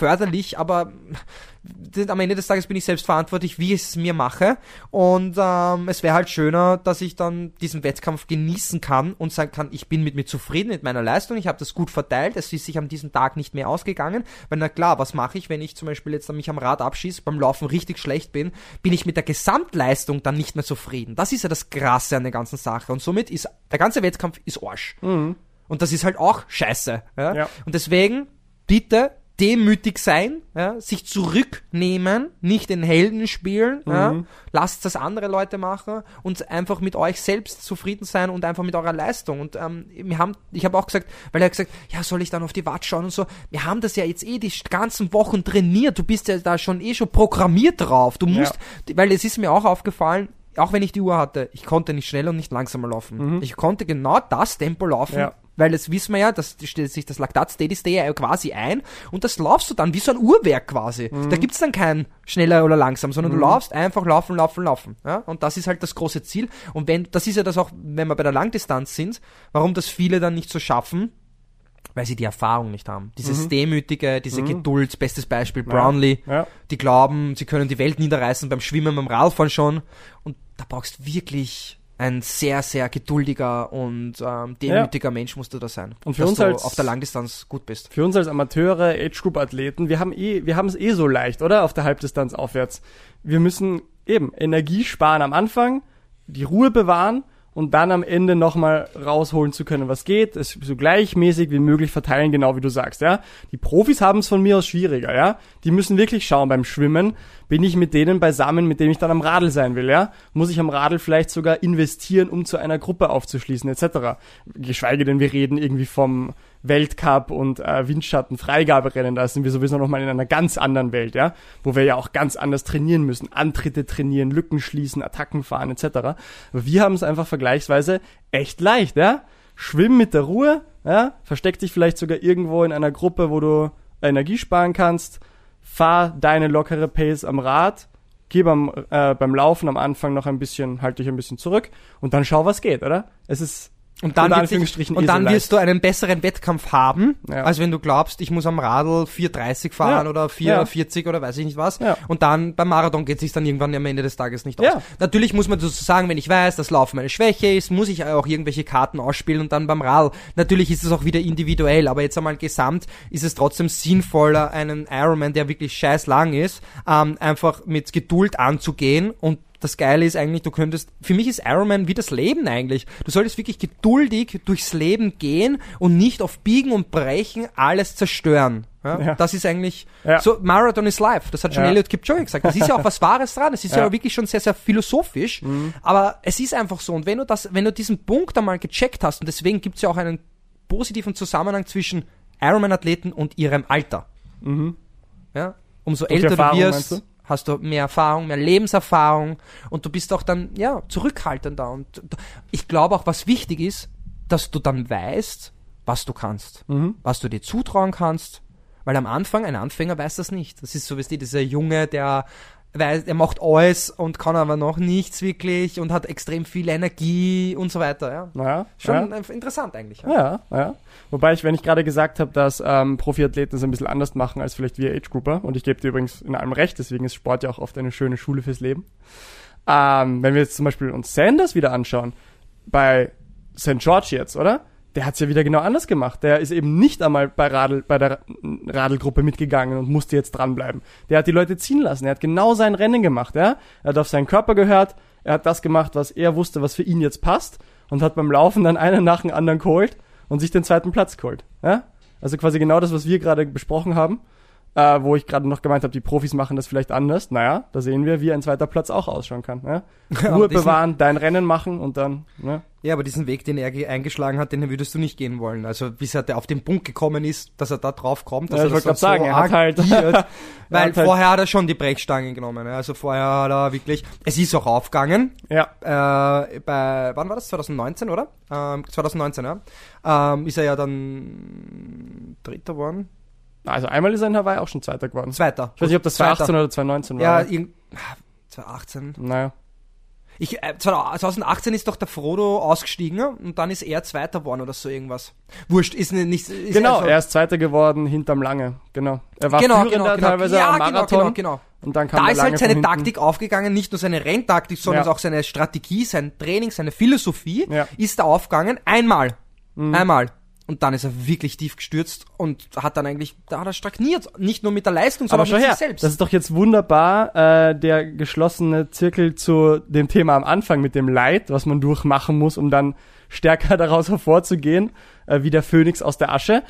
förderlich, aber am Ende des Tages bin ich selbst verantwortlich, wie ich es mir mache. Und ähm, es wäre halt schöner, dass ich dann diesen Wettkampf genießen kann und sagen kann, ich bin mit mir zufrieden mit meiner Leistung, ich habe das gut verteilt, es ist sich an diesem Tag nicht mehr ausgegangen. Weil na klar, was mache ich, wenn ich zum Beispiel jetzt mich am Rad abschieße, beim Laufen richtig schlecht bin, bin ich mit der Gesamtleistung dann nicht mehr zufrieden. Das ist ja das Krasse an der ganzen Sache. Und somit ist der ganze Wettkampf ist Arsch. Mhm. Und das ist halt auch scheiße. Ja? ja. Und deswegen bitte demütig sein, ja, sich zurücknehmen, nicht den Helden spielen, mhm. ja, lasst das andere Leute machen und einfach mit euch selbst zufrieden sein und einfach mit eurer Leistung. Und ähm, wir haben, ich habe auch gesagt, weil er hat gesagt, ja, soll ich dann auf die Watt schauen und so. Wir haben das ja jetzt eh die ganzen Wochen trainiert. Du bist ja da schon eh schon programmiert drauf. Du musst, ja. weil es ist mir auch aufgefallen, auch wenn ich die Uhr hatte, ich konnte nicht schneller und nicht langsamer laufen. Mhm. Ich konnte genau das Tempo laufen, ja weil das wissen wir ja, das stellt sich das Laktat Steady Stay ja quasi ein und das laufst du dann wie so ein Uhrwerk quasi. Mhm. Da gibt's dann kein schneller oder langsam, sondern mhm. du laufst einfach laufen, laufen, laufen. Ja? Und das ist halt das große Ziel. Und wenn, das ist ja das auch, wenn wir bei der Langdistanz sind, warum das viele dann nicht so schaffen, weil sie die Erfahrung nicht haben. Dieses mhm. Demütige, diese mhm. Geduld, bestes Beispiel Brownlee, ja. Ja. die glauben, sie können die Welt niederreißen beim Schwimmen, beim Radfahren schon. Und da brauchst wirklich ein sehr, sehr geduldiger und ähm, demütiger ja. Mensch musst du da sein. Und für uns als, auf der Langdistanz gut bist. Für uns als Amateure, Age-Group-Athleten, wir haben eh, wir haben es eh so leicht, oder? Auf der Halbdistanz aufwärts. Wir müssen eben Energie sparen am Anfang, die Ruhe bewahren und dann am Ende nochmal rausholen zu können, was geht, es so gleichmäßig wie möglich verteilen, genau wie du sagst, ja. Die Profis haben es von mir aus schwieriger, ja. Die müssen wirklich schauen beim Schwimmen, bin ich mit denen beisammen, mit denen ich dann am Radl sein will, ja? Muss ich am Radl vielleicht sogar investieren, um zu einer Gruppe aufzuschließen, etc. Geschweige denn, wir reden irgendwie vom Weltcup und äh, Windschatten-Freigaberennen, da sind wir sowieso nochmal in einer ganz anderen Welt, ja? Wo wir ja auch ganz anders trainieren müssen. Antritte trainieren, Lücken schließen, Attacken fahren, etc. Aber wir haben es einfach vergleichsweise echt leicht, ja? Schwimm mit der Ruhe, ja? Versteck dich vielleicht sogar irgendwo in einer Gruppe, wo du Energie sparen kannst fahr deine lockere Pace am Rad, geh beim, äh, beim Laufen am Anfang noch ein bisschen, halt dich ein bisschen zurück und dann schau, was geht, oder? Es ist und dann, sich, und dann wirst du einen besseren Wettkampf haben, ja. als wenn du glaubst, ich muss am Radl 4,30 fahren ja. oder 4,40 ja. oder weiß ich nicht was. Und dann beim Marathon geht es sich dann irgendwann am Ende des Tages nicht aus. Natürlich muss man dazu sagen, wenn ich weiß, dass Laufen meine Schwäche ist, muss ich auch irgendwelche Karten ausspielen und dann beim Radl. Natürlich ist es auch wieder individuell, aber jetzt einmal gesamt ist es trotzdem sinnvoller, einen Ironman, der wirklich scheiß lang ist, ähm, einfach mit Geduld anzugehen und das Geile ist eigentlich, du könntest, für mich ist Ironman wie das Leben eigentlich. Du solltest wirklich geduldig durchs Leben gehen und nicht auf Biegen und Brechen alles zerstören. Ja? ja. Das ist eigentlich, ja. so Marathon is life. Das hat schon ja. Elliot Kipchoge gesagt. Das ist ja auch was Wahres dran. Es ist ja. wirklich schon sehr, sehr philosophisch. Mhm. Aber es ist einfach so. Und wenn du das, wenn du diesen Punkt einmal gecheckt hast, und deswegen gibt es ja auch einen positiven Zusammenhang zwischen Ironman-Athleten und ihrem Alter. Mhm. Ja? Umso Durch älter du wirst, hast du mehr Erfahrung, mehr Lebenserfahrung und du bist auch dann, ja, zurückhaltender. Und ich glaube auch, was wichtig ist, dass du dann weißt, was du kannst, Mhm. was du dir zutrauen kannst. Weil am Anfang, ein Anfänger weiß das nicht. Das ist so wie die, dieser Junge, der weiß, er macht alles und kann aber noch nichts wirklich und hat extrem viel Energie und so weiter. Ja. Naja, Schon ja. interessant eigentlich. Ja. Ja, ja. Wobei ich, wenn ich gerade gesagt habe, dass ähm, Profiathleten es ein bisschen anders machen als vielleicht wir Age-Grouper, und ich gebe dir übrigens in allem recht, deswegen ist Sport ja auch oft eine schöne Schule fürs Leben. Ähm, wenn wir jetzt zum Beispiel uns Sanders wieder anschauen, bei St. George jetzt, oder? Der hat's ja wieder genau anders gemacht. Der ist eben nicht einmal bei, Radl, bei der Radelgruppe mitgegangen und musste jetzt dranbleiben. Der hat die Leute ziehen lassen. Er hat genau sein Rennen gemacht, ja? Er hat auf seinen Körper gehört. Er hat das gemacht, was er wusste, was für ihn jetzt passt. Und hat beim Laufen dann einen nach dem anderen geholt und sich den zweiten Platz geholt. Ja? Also quasi genau das, was wir gerade besprochen haben. Äh, wo ich gerade noch gemeint habe, die Profis machen das vielleicht anders. Naja, da sehen wir, wie ein zweiter Platz auch ausschauen kann. Ja, Ruhe bewahren, dein Rennen machen und dann, ne? Ja, aber diesen Weg, den er ge- eingeschlagen hat, den würdest du nicht gehen wollen. Also bis er auf den Punkt gekommen ist, dass er da drauf kommt, dass Ja, er das dann sagen, er hat halt- agiert. Er weil hat halt- vorher hat er schon die Brechstange genommen. ja. Also vorher hat er wirklich, es ist auch aufgegangen. Ja. Äh, bei, wann war das? 2019, oder? Ähm, 2019, ja. Ähm, ist er ja dann Dritter geworden. Also einmal ist er in Hawaii auch schon Zweiter geworden. Zweiter. Ich weiß nicht, ob das Zweiter. 2018 oder 2019 war. Ja, irgend, 2018. Naja. Ich, äh, 2018 ist doch der Frodo ausgestiegen und dann ist er Zweiter geworden oder so irgendwas. Wurscht, ist ne- nicht. Ist Genau, also- er ist Zweiter geworden hinterm Lange. Genau. Er war genau, Führender genau, genau. teilweise ja, am Marathon. Genau, genau, genau. Und dann kam Da ist halt seine. Taktik aufgegangen, nicht nur seine Renntaktik, sondern Ja. auch seine Strategie, sein Training, seine Philosophie Ja. ist da aufgegangen. Einmal. Mhm. Einmal. Und dann ist er wirklich tief gestürzt und hat dann eigentlich, da hat er stagniert. Nicht nur mit der Leistung, sondern schau mit her, sich selbst. das ist doch jetzt wunderbar äh, der geschlossene Zirkel zu dem Thema am Anfang mit dem Leid, was man durchmachen muss, um dann stärker daraus hervorzugehen, äh, wie der Phönix aus der Asche.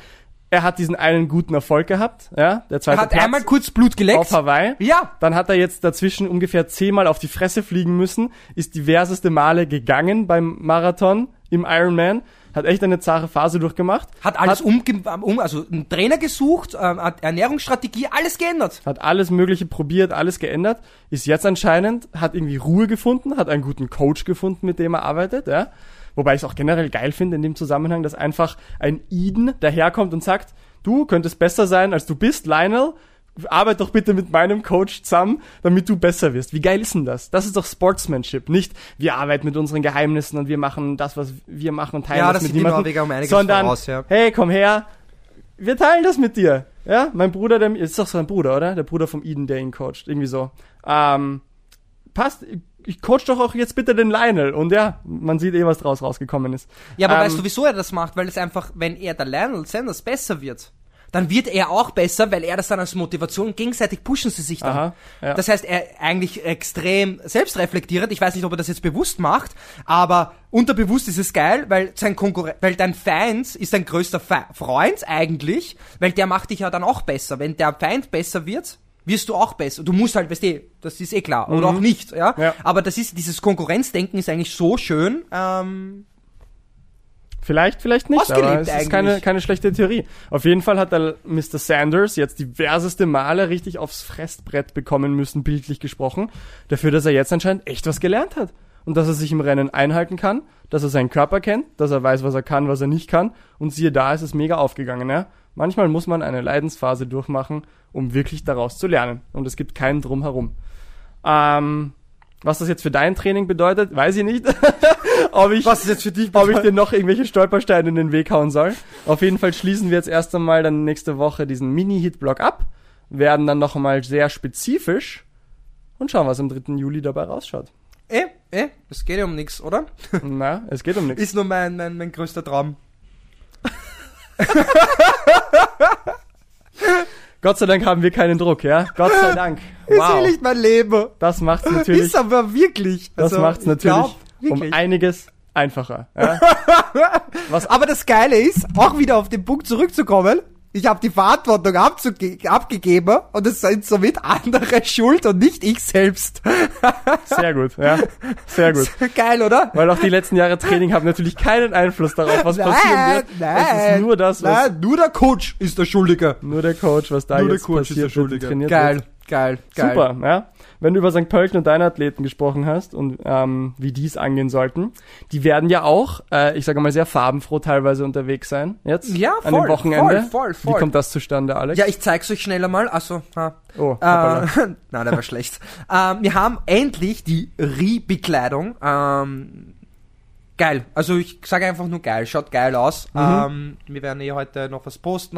Er hat diesen einen guten Erfolg gehabt, ja, der er zweite hat Platz einmal kurz Blut geleckt. auf Hawaii. ja. Dann hat er jetzt dazwischen ungefähr zehnmal auf die Fresse fliegen müssen, ist diverseste Male gegangen beim Marathon im Ironman, hat echt eine zahre Phase durchgemacht. Hat alles umge um, also einen Trainer gesucht, ähm, hat Ernährungsstrategie, alles geändert. hat alles Mögliche probiert, alles geändert, ist jetzt anscheinend, hat irgendwie Ruhe gefunden, hat einen guten Coach gefunden, mit dem er arbeitet, ja. Wobei ich es auch generell geil finde in dem Zusammenhang, dass einfach ein Eden daherkommt und sagt, du könntest besser sein, als du bist, Lionel, arbeit doch bitte mit meinem Coach zusammen, damit du besser wirst. Wie geil ist denn das? Das ist doch Sportsmanship, nicht wir arbeiten mit unseren Geheimnissen und wir machen das, was wir machen und teilen Ja, das das mit die niemandem, Norweger um einiges sondern, voraus, ja. hey, komm her, wir teilen das mit dir. Ja, mein Bruder, der ist doch sein Bruder, oder? Der Bruder vom Eden, der ihn coacht. Irgendwie so. Ähm, passt, ich coach doch auch jetzt bitte den Lionel. Und ja, man sieht eh, was draus rausgekommen ist. Ja, aber Ähm, weißt du, wieso er das macht? Weil es einfach, wenn er der Lionel Sanders besser wird, dann wird er auch besser, weil er das dann als Motivation, gegenseitig pushen sie sich dann. Aha, ja. Das heißt, er eigentlich extrem selbstreflektierend, ich weiß nicht, ob er das jetzt bewusst macht, aber unterbewusst ist es geil, weil sein Konkurrent, weil dein Feind ist dein größter Fe Freund eigentlich, weil der macht dich ja dann auch besser. Wenn der Feind besser wird, wirst du auch besser. Du musst halt, weißt du, das ist eh klar. Oder auch nicht, ja? Ja. Aber das ist, dieses Konkurrenzdenken ist eigentlich so schön, ähm, Vielleicht, vielleicht nicht, Ausgelebt aber es ist eigentlich. keine, keine schlechte Theorie. Auf jeden Fall hat der Mr. Sanders jetzt diverseste Male richtig aufs Fressbrett bekommen müssen, bildlich gesprochen, dafür, dass er jetzt anscheinend echt was gelernt hat. Und dass er sich im Rennen einhalten kann, dass er seinen Körper kennt, dass er weiß, was er kann, was er nicht kann. Und siehe da, ist es mega aufgegangen, ja. Manchmal muss man eine Leidensphase durchmachen, um wirklich daraus zu lernen. Und es gibt keinen Drumherum. Ähm, was das jetzt für dein Training bedeutet, weiß ich nicht. ob ich, Was ist jetzt für dich ob ich dir noch irgendwelche Stolpersteine in den Weg hauen soll. Auf jeden Fall schließen wir jetzt erst einmal dann nächste Woche diesen Mini-Hit-Block ab, werden dann noch einmal sehr spezifisch und schauen, was am 3. Juli dabei rausschaut. Eh, eh, es geht ja um nichts, oder? Na, es geht um nichts. Ist nur mein, mein, mein größter Traum. Gott sei Dank haben wir keinen Druck, ja? Gott sei Dank. Wow. nicht mein Leben. Das macht's natürlich, Ist aber wirklich. das Also, macht's ich natürlich glaub, um einiges einfacher. Ja? Was Aber das Geile ist, auch wieder auf den Punkt zurückzukommen, ich habe die Verantwortung abgegeben und es sind somit andere schuld und nicht ich selbst. Sehr gut, ja. Sehr gut. Geil, oder? Weil auch die letzten Jahre Training haben natürlich keinen Einfluss darauf, was passieren wird. Es ist nur das, was Nein, nur der Coach ist der Schuldige. nur der Coach, was da Nur der jetzt Coach ist der passiert wird, und Schuldige. trainiert Geil. wird. Geil, geil. Super, ja. Wenn du über St. Pölten und deine Athleten gesprochen hast und ähm, wie die es angehen sollten, die werden ja auch, äh, ich sage mal, sehr farbenfroh teilweise unterwegs sein jetzt Ja, an voll, dem Wochenende. voll, voll, voll. Wie kommt das zustande, Alex? Ja, ich zeig's euch schneller mal. Also, ha. oh. Äh, nein, der war schlecht. Ähm, wir haben endlich die Rie-Bekleidung. Ähm, geil. Also ich sage einfach nur geil. Schaut geil aus. Mhm. Ähm, wir werden eh heute noch was posten.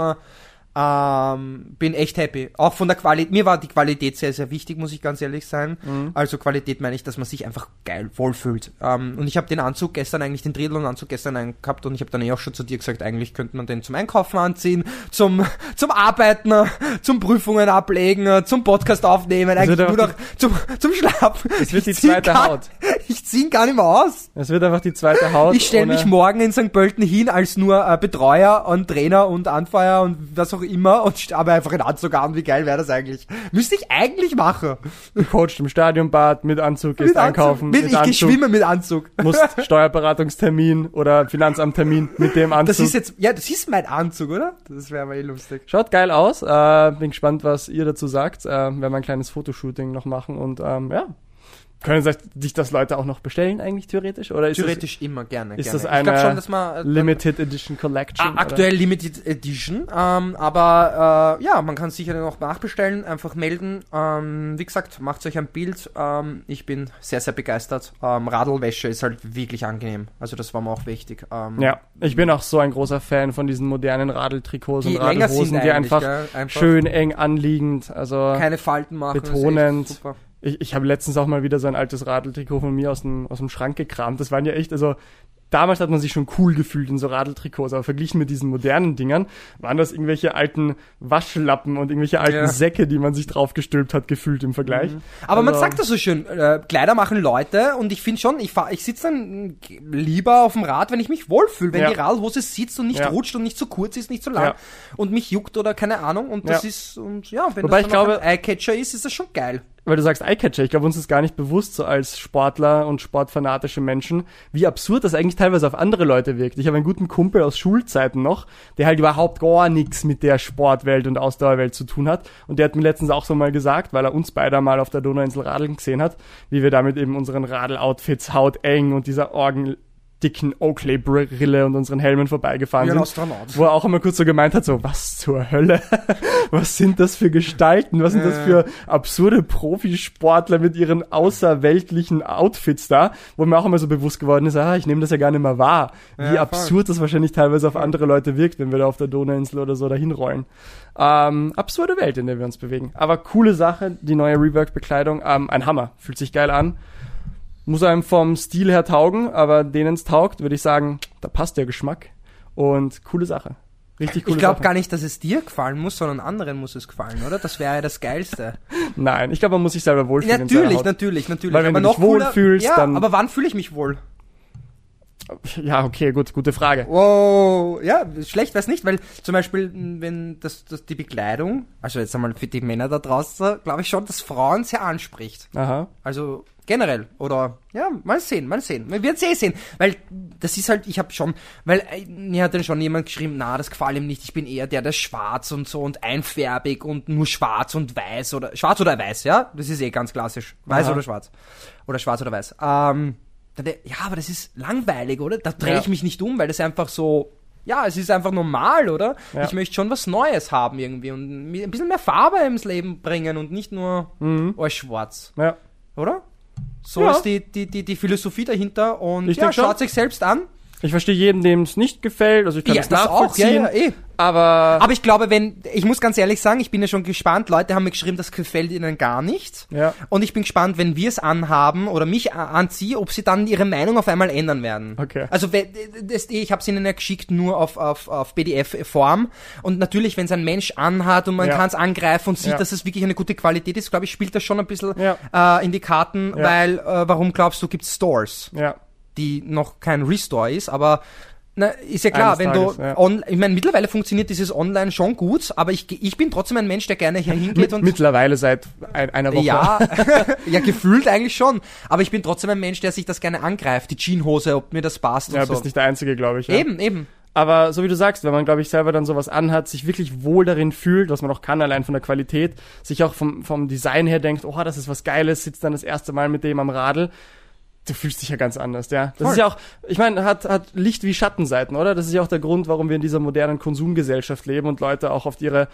Ähm, bin echt happy. Auch von der Qualität. Mir war die Qualität sehr, sehr wichtig, muss ich ganz ehrlich sein. Mhm. Also Qualität meine ich, dass man sich einfach geil wohlfühlt. Ähm, und ich habe den Anzug gestern eigentlich, den Triathlon-Anzug gestern eingehabt und ich habe dann eh auch schon zu dir gesagt, eigentlich könnte man den zum Einkaufen anziehen, zum, zum Arbeiten, zum Prüfungen ablegen, zum Podcast aufnehmen, eigentlich nur noch zum, zum Schlafen. Es wird die Ich zweite gar, Haut. Ich zieh ihn gar nicht mehr aus. Es wird einfach die zweite Haut. Ich stelle mich morgen in St. Pölten hin als nur äh, Betreuer und Trainer und Anfeuer und was auch immer und aber einfach in Anzug an. Wie geil wäre das eigentlich? Müsste ich eigentlich machen. Coach im Stadionbad mit Anzug, gehst Mit Anzug. einkaufen, Mit, mit ich Anzug, geschwimme mit Anzug. musst Steuerberatungstermin oder Finanzamttermin mit dem Anzug. Das ist jetzt, ja, das ist mein Anzug, oder? Das wäre aber eh lustig. Schaut geil aus. Äh, bin gespannt, was ihr dazu sagt. Äh, werden wir ein kleines Fotoshooting noch machen und ähm, ja. Können sich das Leute auch noch bestellen eigentlich theoretisch? Oder ist Theoretisch immer gerne. ist gerne. das eine schon, dass man das äh, Limited Edition Collection? Ah, aktuell Limited Edition, ähm, aber äh, ja, man kann sicher noch nachbestellen, einfach melden. Ähm, wie gesagt, macht euch ein Bild. Ähm, ich bin sehr, sehr begeistert. Ähm, Radlwäsche ist halt wirklich angenehm. Also das war mir auch wichtig. Ähm, Oder? Ja, ich bin auch so ein großer Fan von diesen modernen Radeltrikots und Radelhosen, die einfach, einfach schön eng anliegend. Also keine Falten machen. betonend. Ich, ich habe letztens auch mal wieder so ein altes Radeltrikot von mir aus dem, aus dem Schrank gekramt. Das waren ja echt, also damals hat man sich schon cool gefühlt in so Radeltrikots, aber verglichen mit diesen modernen Dingern waren das irgendwelche alten Waschlappen und irgendwelche alten Ja. Säcke, die man sich draufgestülpt hat, gefühlt im Vergleich. Aber man Also- sagt das so schön, äh, Kleider machen Leute und ich finde schon, ich, fahr- ich sitze dann lieber auf dem Rad, wenn ich mich wohlfühle, wenn Ja. die Radhose sitzt und nicht Ja. rutscht und nicht zu kurz ist, nicht zu lang Ja. und mich juckt oder keine Ahnung und das ist, und ja, wenn Wobei das ich glaube- ein Eyecatcher ist, ist das schon geil. Weil du sagst Eyecatcher, ich glaube, uns ist gar nicht bewusst, so als Sportler und sportfanatische Menschen, wie absurd das eigentlich teilweise auf andere Leute wirkt. Ich habe einen guten Kumpel aus Schulzeiten noch, der halt überhaupt gar nichts mit der Sportwelt und Ausdauerwelt zu tun hat. Und der hat mir letztens auch so mal gesagt, weil er uns beide mal auf der Donauinsel radeln gesehen hat, wie wir da mit eben unseren Radeloutfits hauteng und dieser orgendicken Oakley-Brille und unseren Helmen vorbeigefahren sind. Astronaut. Wo er auch immer kurz so gemeint hat, so, was zur Hölle? was sind das für Gestalten? Was sind das für absurde Profisportler mit ihren außerweltlichen Outfits da? Wo mir auch immer so bewusst geworden ist, ah, ich nehme das ja gar nicht mehr wahr. Wie Ja, absurd das wahrscheinlich teilweise auf andere Leute wirkt, wenn wir da auf der Donauinsel oder so dahin rollen. Ähm, absurde Welt, in der wir uns bewegen. Aber coole Sache, die neue Rework-Bekleidung. Ähm, ein Hammer. Fühlt sich geil an. Muss einem vom Stil her taugen, aber denen es taugt, würde ich sagen, da passt der Geschmack. Und coole Sache. Richtig coole Ich glaube gar nicht, dass es dir gefallen muss, sondern anderen muss es gefallen, oder? Das wäre ja das Geilste. Nein, ich glaube, man muss sich selber wohlfühlen. natürlich, natürlich, natürlich. Weil wenn aber du dich wohlfühlst, ja, dann- aber wann fühle ich mich wohl? Ja, okay, gut, gute Frage. Wow, ja, schlecht wär's nicht, weil zum Beispiel, wenn das, das die Bekleidung, also jetzt einmal für die Männer da draußen, glaube ich schon, dass Frauen sehr anspricht. Aha. Also generell oder ja, mal sehen, mal sehen. Wir werden eh sehen, weil das ist halt, ich habe schon, weil äh, mir hat dann schon jemand geschrieben, na, das gefällt ihm nicht. Ich bin eher der, der schwarz und so und einfärbig und nur schwarz und weiß oder schwarz oder weiß, ja, das ist eh ganz klassisch, weiß Aha. oder schwarz oder schwarz oder weiß. Ähm, ja, aber das ist langweilig, oder? Da drehe Ja. ich mich nicht um, weil das einfach so ja, es ist einfach normal, oder? Ja. Ich möchte schon was Neues haben irgendwie und ein bisschen mehr Farbe ins Leben bringen und nicht nur Mhm. alles schwarz Ja. oder? So Ja. ist die, die, die, die Philosophie dahinter und Ich ja, schon. schaut sich selbst an. Ich verstehe jeden, dem es nicht gefällt. Also ich kann Ja, das das auch, ja, nachvollziehen. ja, eh. Aber, Aber ich glaube, wenn, ich muss ganz ehrlich sagen, ich bin ja schon gespannt, Leute haben mir geschrieben, das gefällt ihnen gar nicht. Ja. Und ich bin gespannt, wenn wir es anhaben oder mich anziehe, ob sie dann ihre Meinung auf einmal ändern werden. Okay. Also ich habe es ihnen ja geschickt nur auf, auf, auf PDF-Form. Und natürlich, wenn es ein Mensch anhat und man Ja. kann es angreifen und sieht, Ja. dass es wirklich eine gute Qualität ist, glaube ich, spielt das schon ein bisschen äh, in die Karten, weil äh, warum glaubst du, gibt Stores? ja. Die noch kein Restore ist, aber na, ist ja klar, Eines wenn Tages, du ja. on, ich meine, mittlerweile funktioniert dieses Online schon gut, aber ich, ich bin trotzdem ein Mensch, der gerne hier hingeht und mittlerweile seit ein, einer Woche. ja, ja, gefühlt eigentlich schon, aber ich bin trotzdem ein Mensch, der sich das gerne angreift, die Jeanshose, ob mir das passt und Ja, so. bist nicht der Einzige, glaube ich. Ja. Eben, eben. Aber so wie du sagst, wenn man, glaube ich, selber dann sowas anhat, sich wirklich wohl darin fühlt, was man auch kann, allein von der Qualität, sich auch vom, vom Design her denkt, oh, das ist was Geiles, sitzt dann das erste Mal mit dem am Radl, du fühlst dich ja ganz anders, ja. Das Voll. ist ja auch, ich meine, hat, hat Licht wie Schattenseiten, oder? Das ist ja auch der Grund, warum wir in dieser modernen Konsumgesellschaft leben und Leute auch auf ihre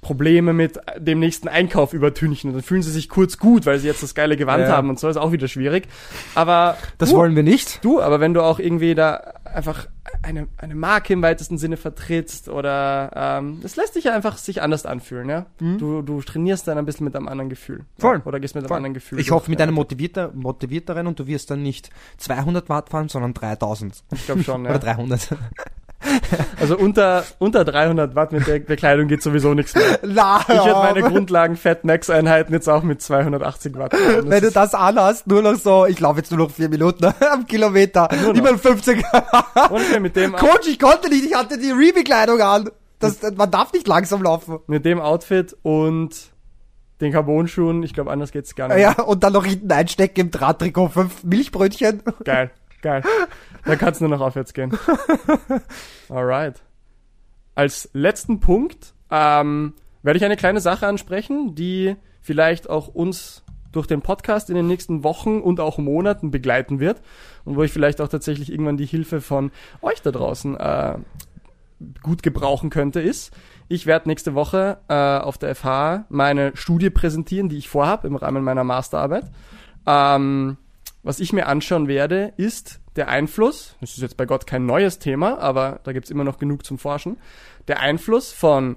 Probleme mit dem nächsten Einkauf übertünchen. Und dann fühlen sie sich kurz gut, weil sie jetzt das geile Gewand Ja. haben und so, ist auch wieder schwierig. Aber Das du, wollen wir nicht. du, aber wenn du auch irgendwie da einfach eine, eine Marke im weitesten Sinne vertrittst oder ähm, das lässt dich ja einfach sich anders anfühlen, ja. Du, du trainierst dann ein bisschen mit einem anderen Gefühl. Mhm. Voll. Ja, oder gehst mit einem Voll. anderen Gefühl. Ich hoffe mit einem motivierter, motivierteren und du wirst dann nicht 200 Watt fahren, sondern 3000. Ich glaube schon, Oder ja. 300. Also unter, unter 300 Watt mit der Bekleidung geht sowieso nichts mehr. Na, Ich werde meine Grundlagen Fat Max Einheiten jetzt auch mit 280 Watt. Das Wenn du das anhast, nur noch so, ich laufe jetzt nur noch vier Minuten am Kilometer, nicht mal 50. und mit dem, Coach, ich konnte nicht, ich hatte die Re-Bekleidung an. Das, man darf nicht langsam laufen. mit dem Outfit und den Carbon-Schuhen, ich glaube, anders geht's gar nicht. Ja, und dann noch hinten einstecken im Drahttrikot, fünf Milchbrötchen. Geil, geil. Da kann's nur noch aufwärts gehen. Alright. Als letzten Punkt ähm, werde ich eine kleine Sache ansprechen, die vielleicht auch uns durch den Podcast in den nächsten Wochen und auch Monaten begleiten wird und wo ich vielleicht auch tatsächlich irgendwann die Hilfe von euch da draußen äh, gut gebrauchen könnte, ist, ich werde nächste Woche äh, auf der FH meine Studie präsentieren, die ich vorhabe im Rahmen meiner Masterarbeit. Ähm, was ich mir anschauen werde, ist der Einfluss, das ist jetzt bei Gott kein neues Thema, aber da gibt's immer noch genug zum Forschen, der Einfluss von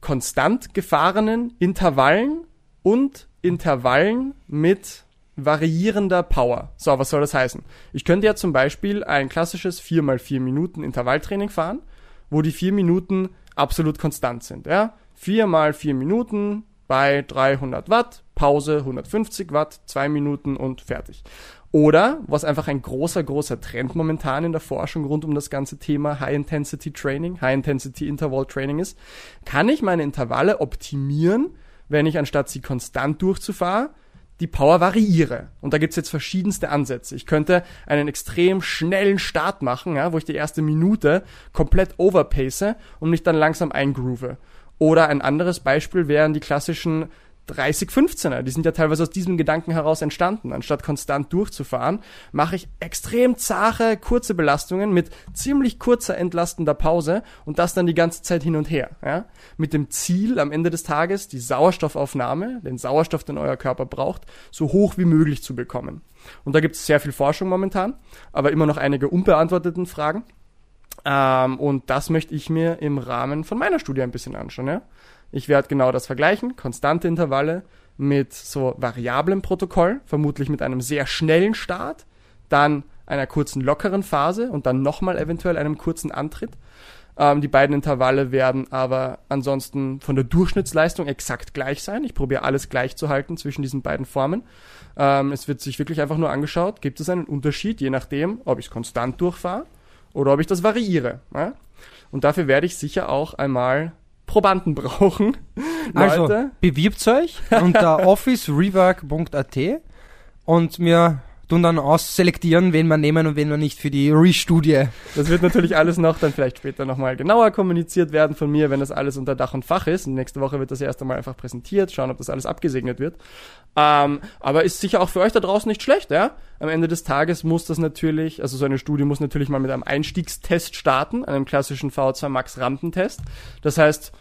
konstant gefahrenen Intervallen und Intervallen mit variierender Power. So, was soll das heißen? Ich könnte ja zum Beispiel ein klassisches 4x4 Minuten Intervalltraining fahren, wo die 4 Minuten absolut konstant sind. Ja? 4 mal 4 Minuten bei 300 Watt, Pause 150 Watt, 2 Minuten und fertig. Oder, was einfach ein großer, großer Trend momentan in der Forschung rund um das ganze Thema High-Intensity Training, High-Intensity Interval Training ist, kann ich meine Intervalle optimieren, wenn ich anstatt sie konstant durchzufahren, die Power variiere. Und da gibt's jetzt verschiedenste Ansätze. Ich könnte einen extrem schnellen Start machen, ja, wo ich die erste Minute komplett overpace und mich dann langsam eingroove. Oder ein anderes Beispiel wären die klassischen 30-15er. Die sind ja teilweise aus diesem Gedanken heraus entstanden. Anstatt konstant durchzufahren, mache ich extrem zahre, kurze Belastungen mit ziemlich kurzer entlastender Pause und das dann die ganze Zeit hin und her. Ja? Mit dem Ziel am Ende des Tages, die Sauerstoffaufnahme, den Sauerstoff, den euer Körper braucht, so hoch wie möglich zu bekommen. Und da gibt es sehr viel Forschung momentan, aber immer noch einige unbeantworteten Fragen. Ähm, und das möchte ich mir im Rahmen von meiner Studie ein bisschen anschauen. Ja? Ich werde genau das vergleichen, konstante Intervalle mit so variablem Protokoll, vermutlich mit einem sehr schnellen Start, dann einer kurzen lockeren Phase und dann nochmal eventuell einem kurzen Antritt. Ähm, die beiden Intervalle werden aber ansonsten von der Durchschnittsleistung exakt gleich sein. Ich probiere alles gleich zu halten zwischen diesen beiden Formen. Ähm, es wird sich wirklich einfach nur angeschaut, gibt es einen Unterschied, je nachdem, ob ich es konstant durchfahre oder ob ich das variiere. Ja? Und dafür werde ich sicher auch einmal Probanden brauchen. Also, Leute, bewirbt euch unter officerework.at und wir tun dann ausselektieren, wen wir nehmen und wen wir nicht für die Re-Studie. das wird natürlich alles noch dann vielleicht später nochmal genauer kommuniziert werden von mir, wenn das alles unter Dach und Fach ist. Und nächste Woche wird das erst einmal einfach präsentiert, schauen, ob das alles abgesegnet wird. Ähm, aber ist sicher auch für euch da draußen nicht schlecht, ja? Am Ende des Tages muss das natürlich, also so eine Studie muss natürlich mal mit einem Einstiegstest starten, einem klassischen VO2 Max Rampentest. Das heißt,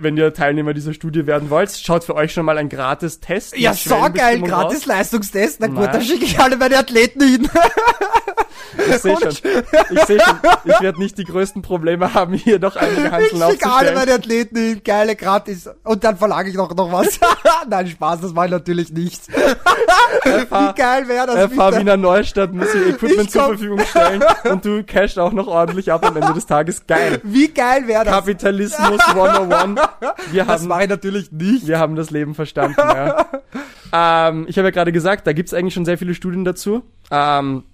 wenn ihr Teilnehmer dieser Studie werden wollt, schaut für euch schon mal ein gratis Test. Ja, so geil, raus. gratis Leistungstest. Na gut, Nein. dann schicke ich alle meine Athleten hin. Ich sehe schon, ich sehe schon, ich werde nicht die größten Probleme haben, hier noch einige Ich Hanseln schicke alle aufzustellen. meine Athleten hin, geile gratis. Und dann verlange ich noch, noch was. Nein, Spaß, das war natürlich nicht. Wie geil wäre das? FH bitte? Wiener Neustadt muss ihr Equipment Ich zur. Verfügung stellen und du cashst auch noch ordentlich ab am Ende des Tages. Geil. Wie geil wäre das? Kapitalismus 101. Wir Das haben, mache ich natürlich nicht. wir haben das Leben verstanden. Ja. ähm, ich habe ja gerade gesagt, da gibt's eigentlich schon sehr viele Studien dazu. Ähm,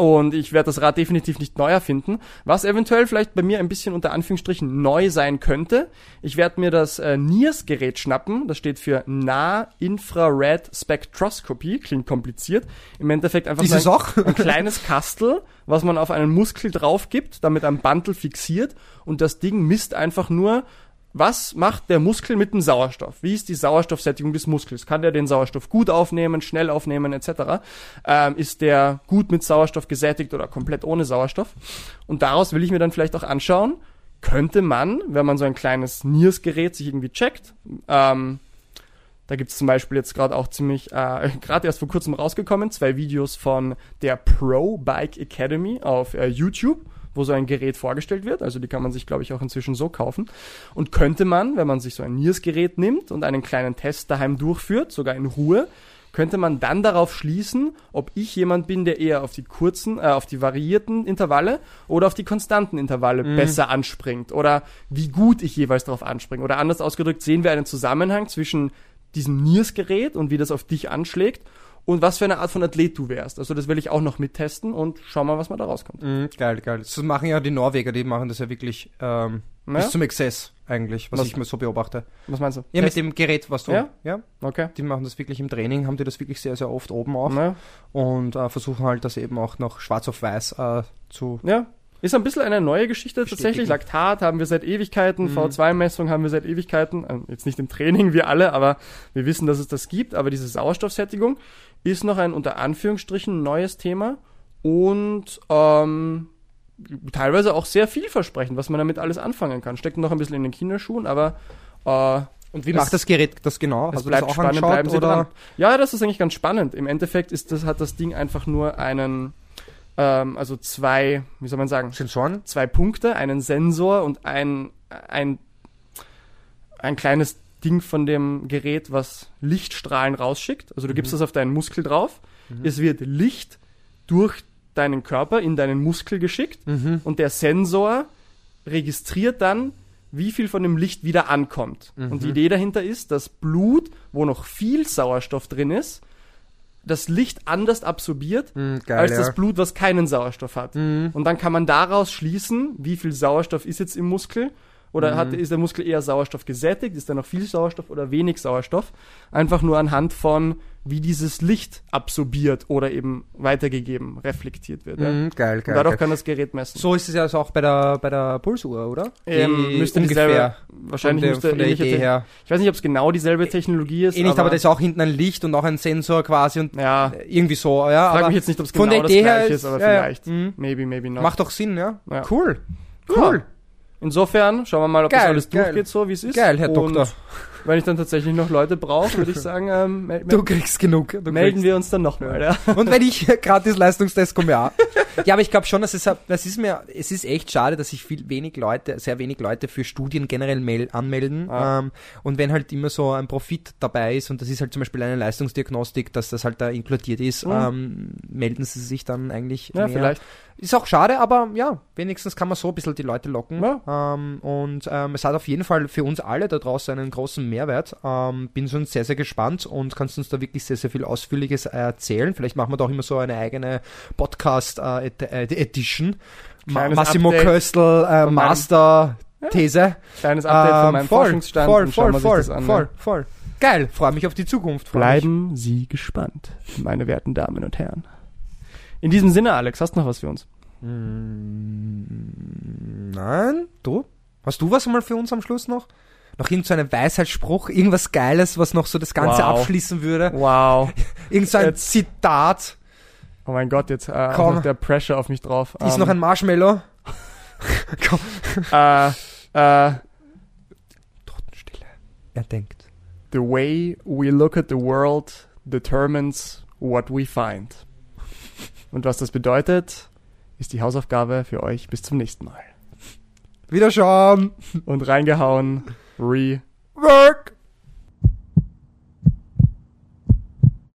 Und ich werde das Rad definitiv nicht neu erfinden. Was eventuell vielleicht bei mir ein bisschen unter Anführungsstrichen neu sein könnte. Ich werde mir das äh, NIRS-Gerät schnappen. Das steht für Nah-Infrared Spectroscopy. Klingt kompliziert. Im Endeffekt einfach es ein, ein kleines Kastel, was man auf einen Muskel drauf gibt, damit ein Bandel fixiert. Und das Ding misst einfach nur, was macht der Muskel mit dem Sauerstoff? Wie ist die Sauerstoffsättigung des Muskels? Kann der den Sauerstoff gut aufnehmen, schnell aufnehmen etc.? Ähm, ist der gut mit Sauerstoff gesättigt oder komplett ohne Sauerstoff? Und daraus will ich mir dann vielleicht auch anschauen, könnte man, wenn man so ein kleines NIRS-Gerät sich irgendwie checkt, ähm, da gibt's zum Beispiel jetzt gerade auch ziemlich, äh, gerade erst vor kurzem rausgekommen, zwei Videos von der Pro Bike Academy auf äh, YouTube, wo so ein Gerät vorgestellt wird. Also die kann man sich, glaube ich, auch inzwischen so kaufen. Und könnte man, wenn man sich so ein NIRS-Gerät nimmt und einen kleinen Test daheim durchführt, sogar in Ruhe, könnte man dann darauf schließen, ob ich jemand bin, der eher auf die kurzen, äh, auf die variierten Intervalle oder auf die konstanten Intervalle besser anspringt oder wie gut ich jeweils darauf anspringe. Oder anders ausgedrückt, sehen wir einen Zusammenhang zwischen diesem NIRS-Gerät und wie das auf dich anschlägt und was für eine Art von Athlet du wärst. Also das will ich auch noch mittesten und schauen mal, was mal da rauskommt. Mhm, geil, geil. Das machen ja die Norweger, die machen das ja wirklich ähm, Ja? bis zum Exzess eigentlich, was, Was- ich mir so beobachte. Was meinst du? Ja, mit Test? dem Gerät, was du. Ja? ja. Okay. Die machen das wirklich im Training, haben die das wirklich sehr, sehr oft oben auf Ja. und äh, versuchen halt das eben auch noch schwarz auf weiß äh, zu. ja. Ist ein bisschen eine neue Geschichte tatsächlich. Bestätigen. Laktat haben wir seit Ewigkeiten, Mhm. V2-Messung haben wir seit Ewigkeiten. Ähm, Jetzt nicht im Training, wir alle, aber wir wissen, dass es das gibt. Aber diese Sauerstoffsättigung ist noch ein unter Anführungsstrichen neues Thema und ähm, teilweise auch sehr vielversprechend, was man damit alles anfangen kann. Steckt noch ein bisschen in den Kinderschuhen, aber äh, Und wie Das- macht das Gerät das genau? es bleibt auch spannend, angeschaut, bleiben Sie oder? dran. Ja, das ist eigentlich ganz spannend. Im Endeffekt ist das, hat das Ding einfach nur einen, ähm, also zwei, wie soll man sagen, Sensoren? zwei Punkte, einen Sensor und ein, ein, ein kleines Ding von dem Gerät, was Lichtstrahlen rausschickt. Also du gibst das auf deinen Muskel drauf. Es wird Licht durch deinen Körper in deinen Muskel geschickt Mhm. und der Sensor registriert dann, wie viel von dem Licht wieder ankommt. Und die Idee dahinter ist, dass Blut, wo noch viel Sauerstoff drin ist, das Licht anders absorbiert Mhm, geil, als ja. das Blut, was keinen Sauerstoff hat. Mhm. Und dann kann man daraus schließen, wie viel Sauerstoff ist jetzt im Muskel. Oder hat, ist der Muskel eher Sauerstoff gesättigt? Ist da noch viel Sauerstoff oder wenig Sauerstoff? Einfach nur anhand von, wie dieses Licht absorbiert oder eben weitergegeben, reflektiert wird. Ja? Mhm, geil, Und geil. darauf geil. kann das Gerät messen. So ist es ja also auch bei der, bei der Pulsuhr, oder? Ähm, müsste ungefähr dieselbe, wahrscheinlich von der, müsste der Idee her. Ich weiß nicht, ob es genau dieselbe Technologie ist. Eh nicht, aber, das ist auch hinten ein Licht und auch ein Sensor quasi und ja, irgendwie so, ja. frag aber mich jetzt nicht, ob es genau das gleiche ist- aber ja, ja. vielleicht. Mhm. Maybe, maybe not. Macht doch Sinn, ja? Ja. Cool. Ja. Cool. Insofern, schauen wir mal, ob das Geil, alles geil. durchgeht, so wie es ist. Geil, Herr Und Doktor. Wenn ich dann tatsächlich noch Leute brauche, würde ich sagen, ähm, mel Du kriegst genug. Du melden kriegst. wir uns dann nochmal. Ja. Und wenn ich gratis Leistungstest komme, ja. Ja, aber ich glaube schon, dass es, das ist mir, es ist echt schade, dass sich viel wenig Leute, sehr wenig Leute für Studien generell mail, anmelden. Ah. Ähm, und wenn halt immer so ein Profit dabei ist, und das ist halt zum Beispiel eine Leistungsdiagnostik, dass das halt da inkludiert ist, Mhm. ähm, melden sie sich dann eigentlich ja, mehr. vielleicht. Ist auch schade, aber ja, wenigstens kann man so ein bisschen die Leute locken. Ja. Ähm, und ähm, es hat auf jeden Fall für uns alle da draußen einen großen Mehrwert. Ähm, bin schon sehr, sehr gespannt und kannst uns da wirklich sehr, sehr viel Ausführliches erzählen. Vielleicht machen wir da auch immer so eine eigene Podcast-Edition. Ma Kleines Massimo Update Köstl, äh, von meinem- Master-These. Kleines Update von Ähm, meinem voll, Forschungsstand. voll, voll, voll, das an. voll, voll. Geil, freue mich auf die Zukunft. freu mich. Bleiben Sie gespannt, meine werten Damen und Herren. In diesem Sinne, Alex, hast du noch was für uns? Mm, Nein, du? Hast du was mal für uns am Schluss noch? Noch irgend so einen Weisheitsspruch, irgendwas Geiles, was noch so das Ganze Wow. abschließen würde? Wow. Irgend so ein Jetzt- Zitat? Oh mein Gott, jetzt äh, Komm. der Pressure auf mich drauf. Ist Ähm, noch ein Marshmallow? Komm. äh, äh, Totenstille. Er denkt. The way we look at the world determines what we find. Und was das bedeutet, ist die Hausaufgabe für euch bis zum nächsten Mal. Wiederschauen. Und reingehauen, Rework.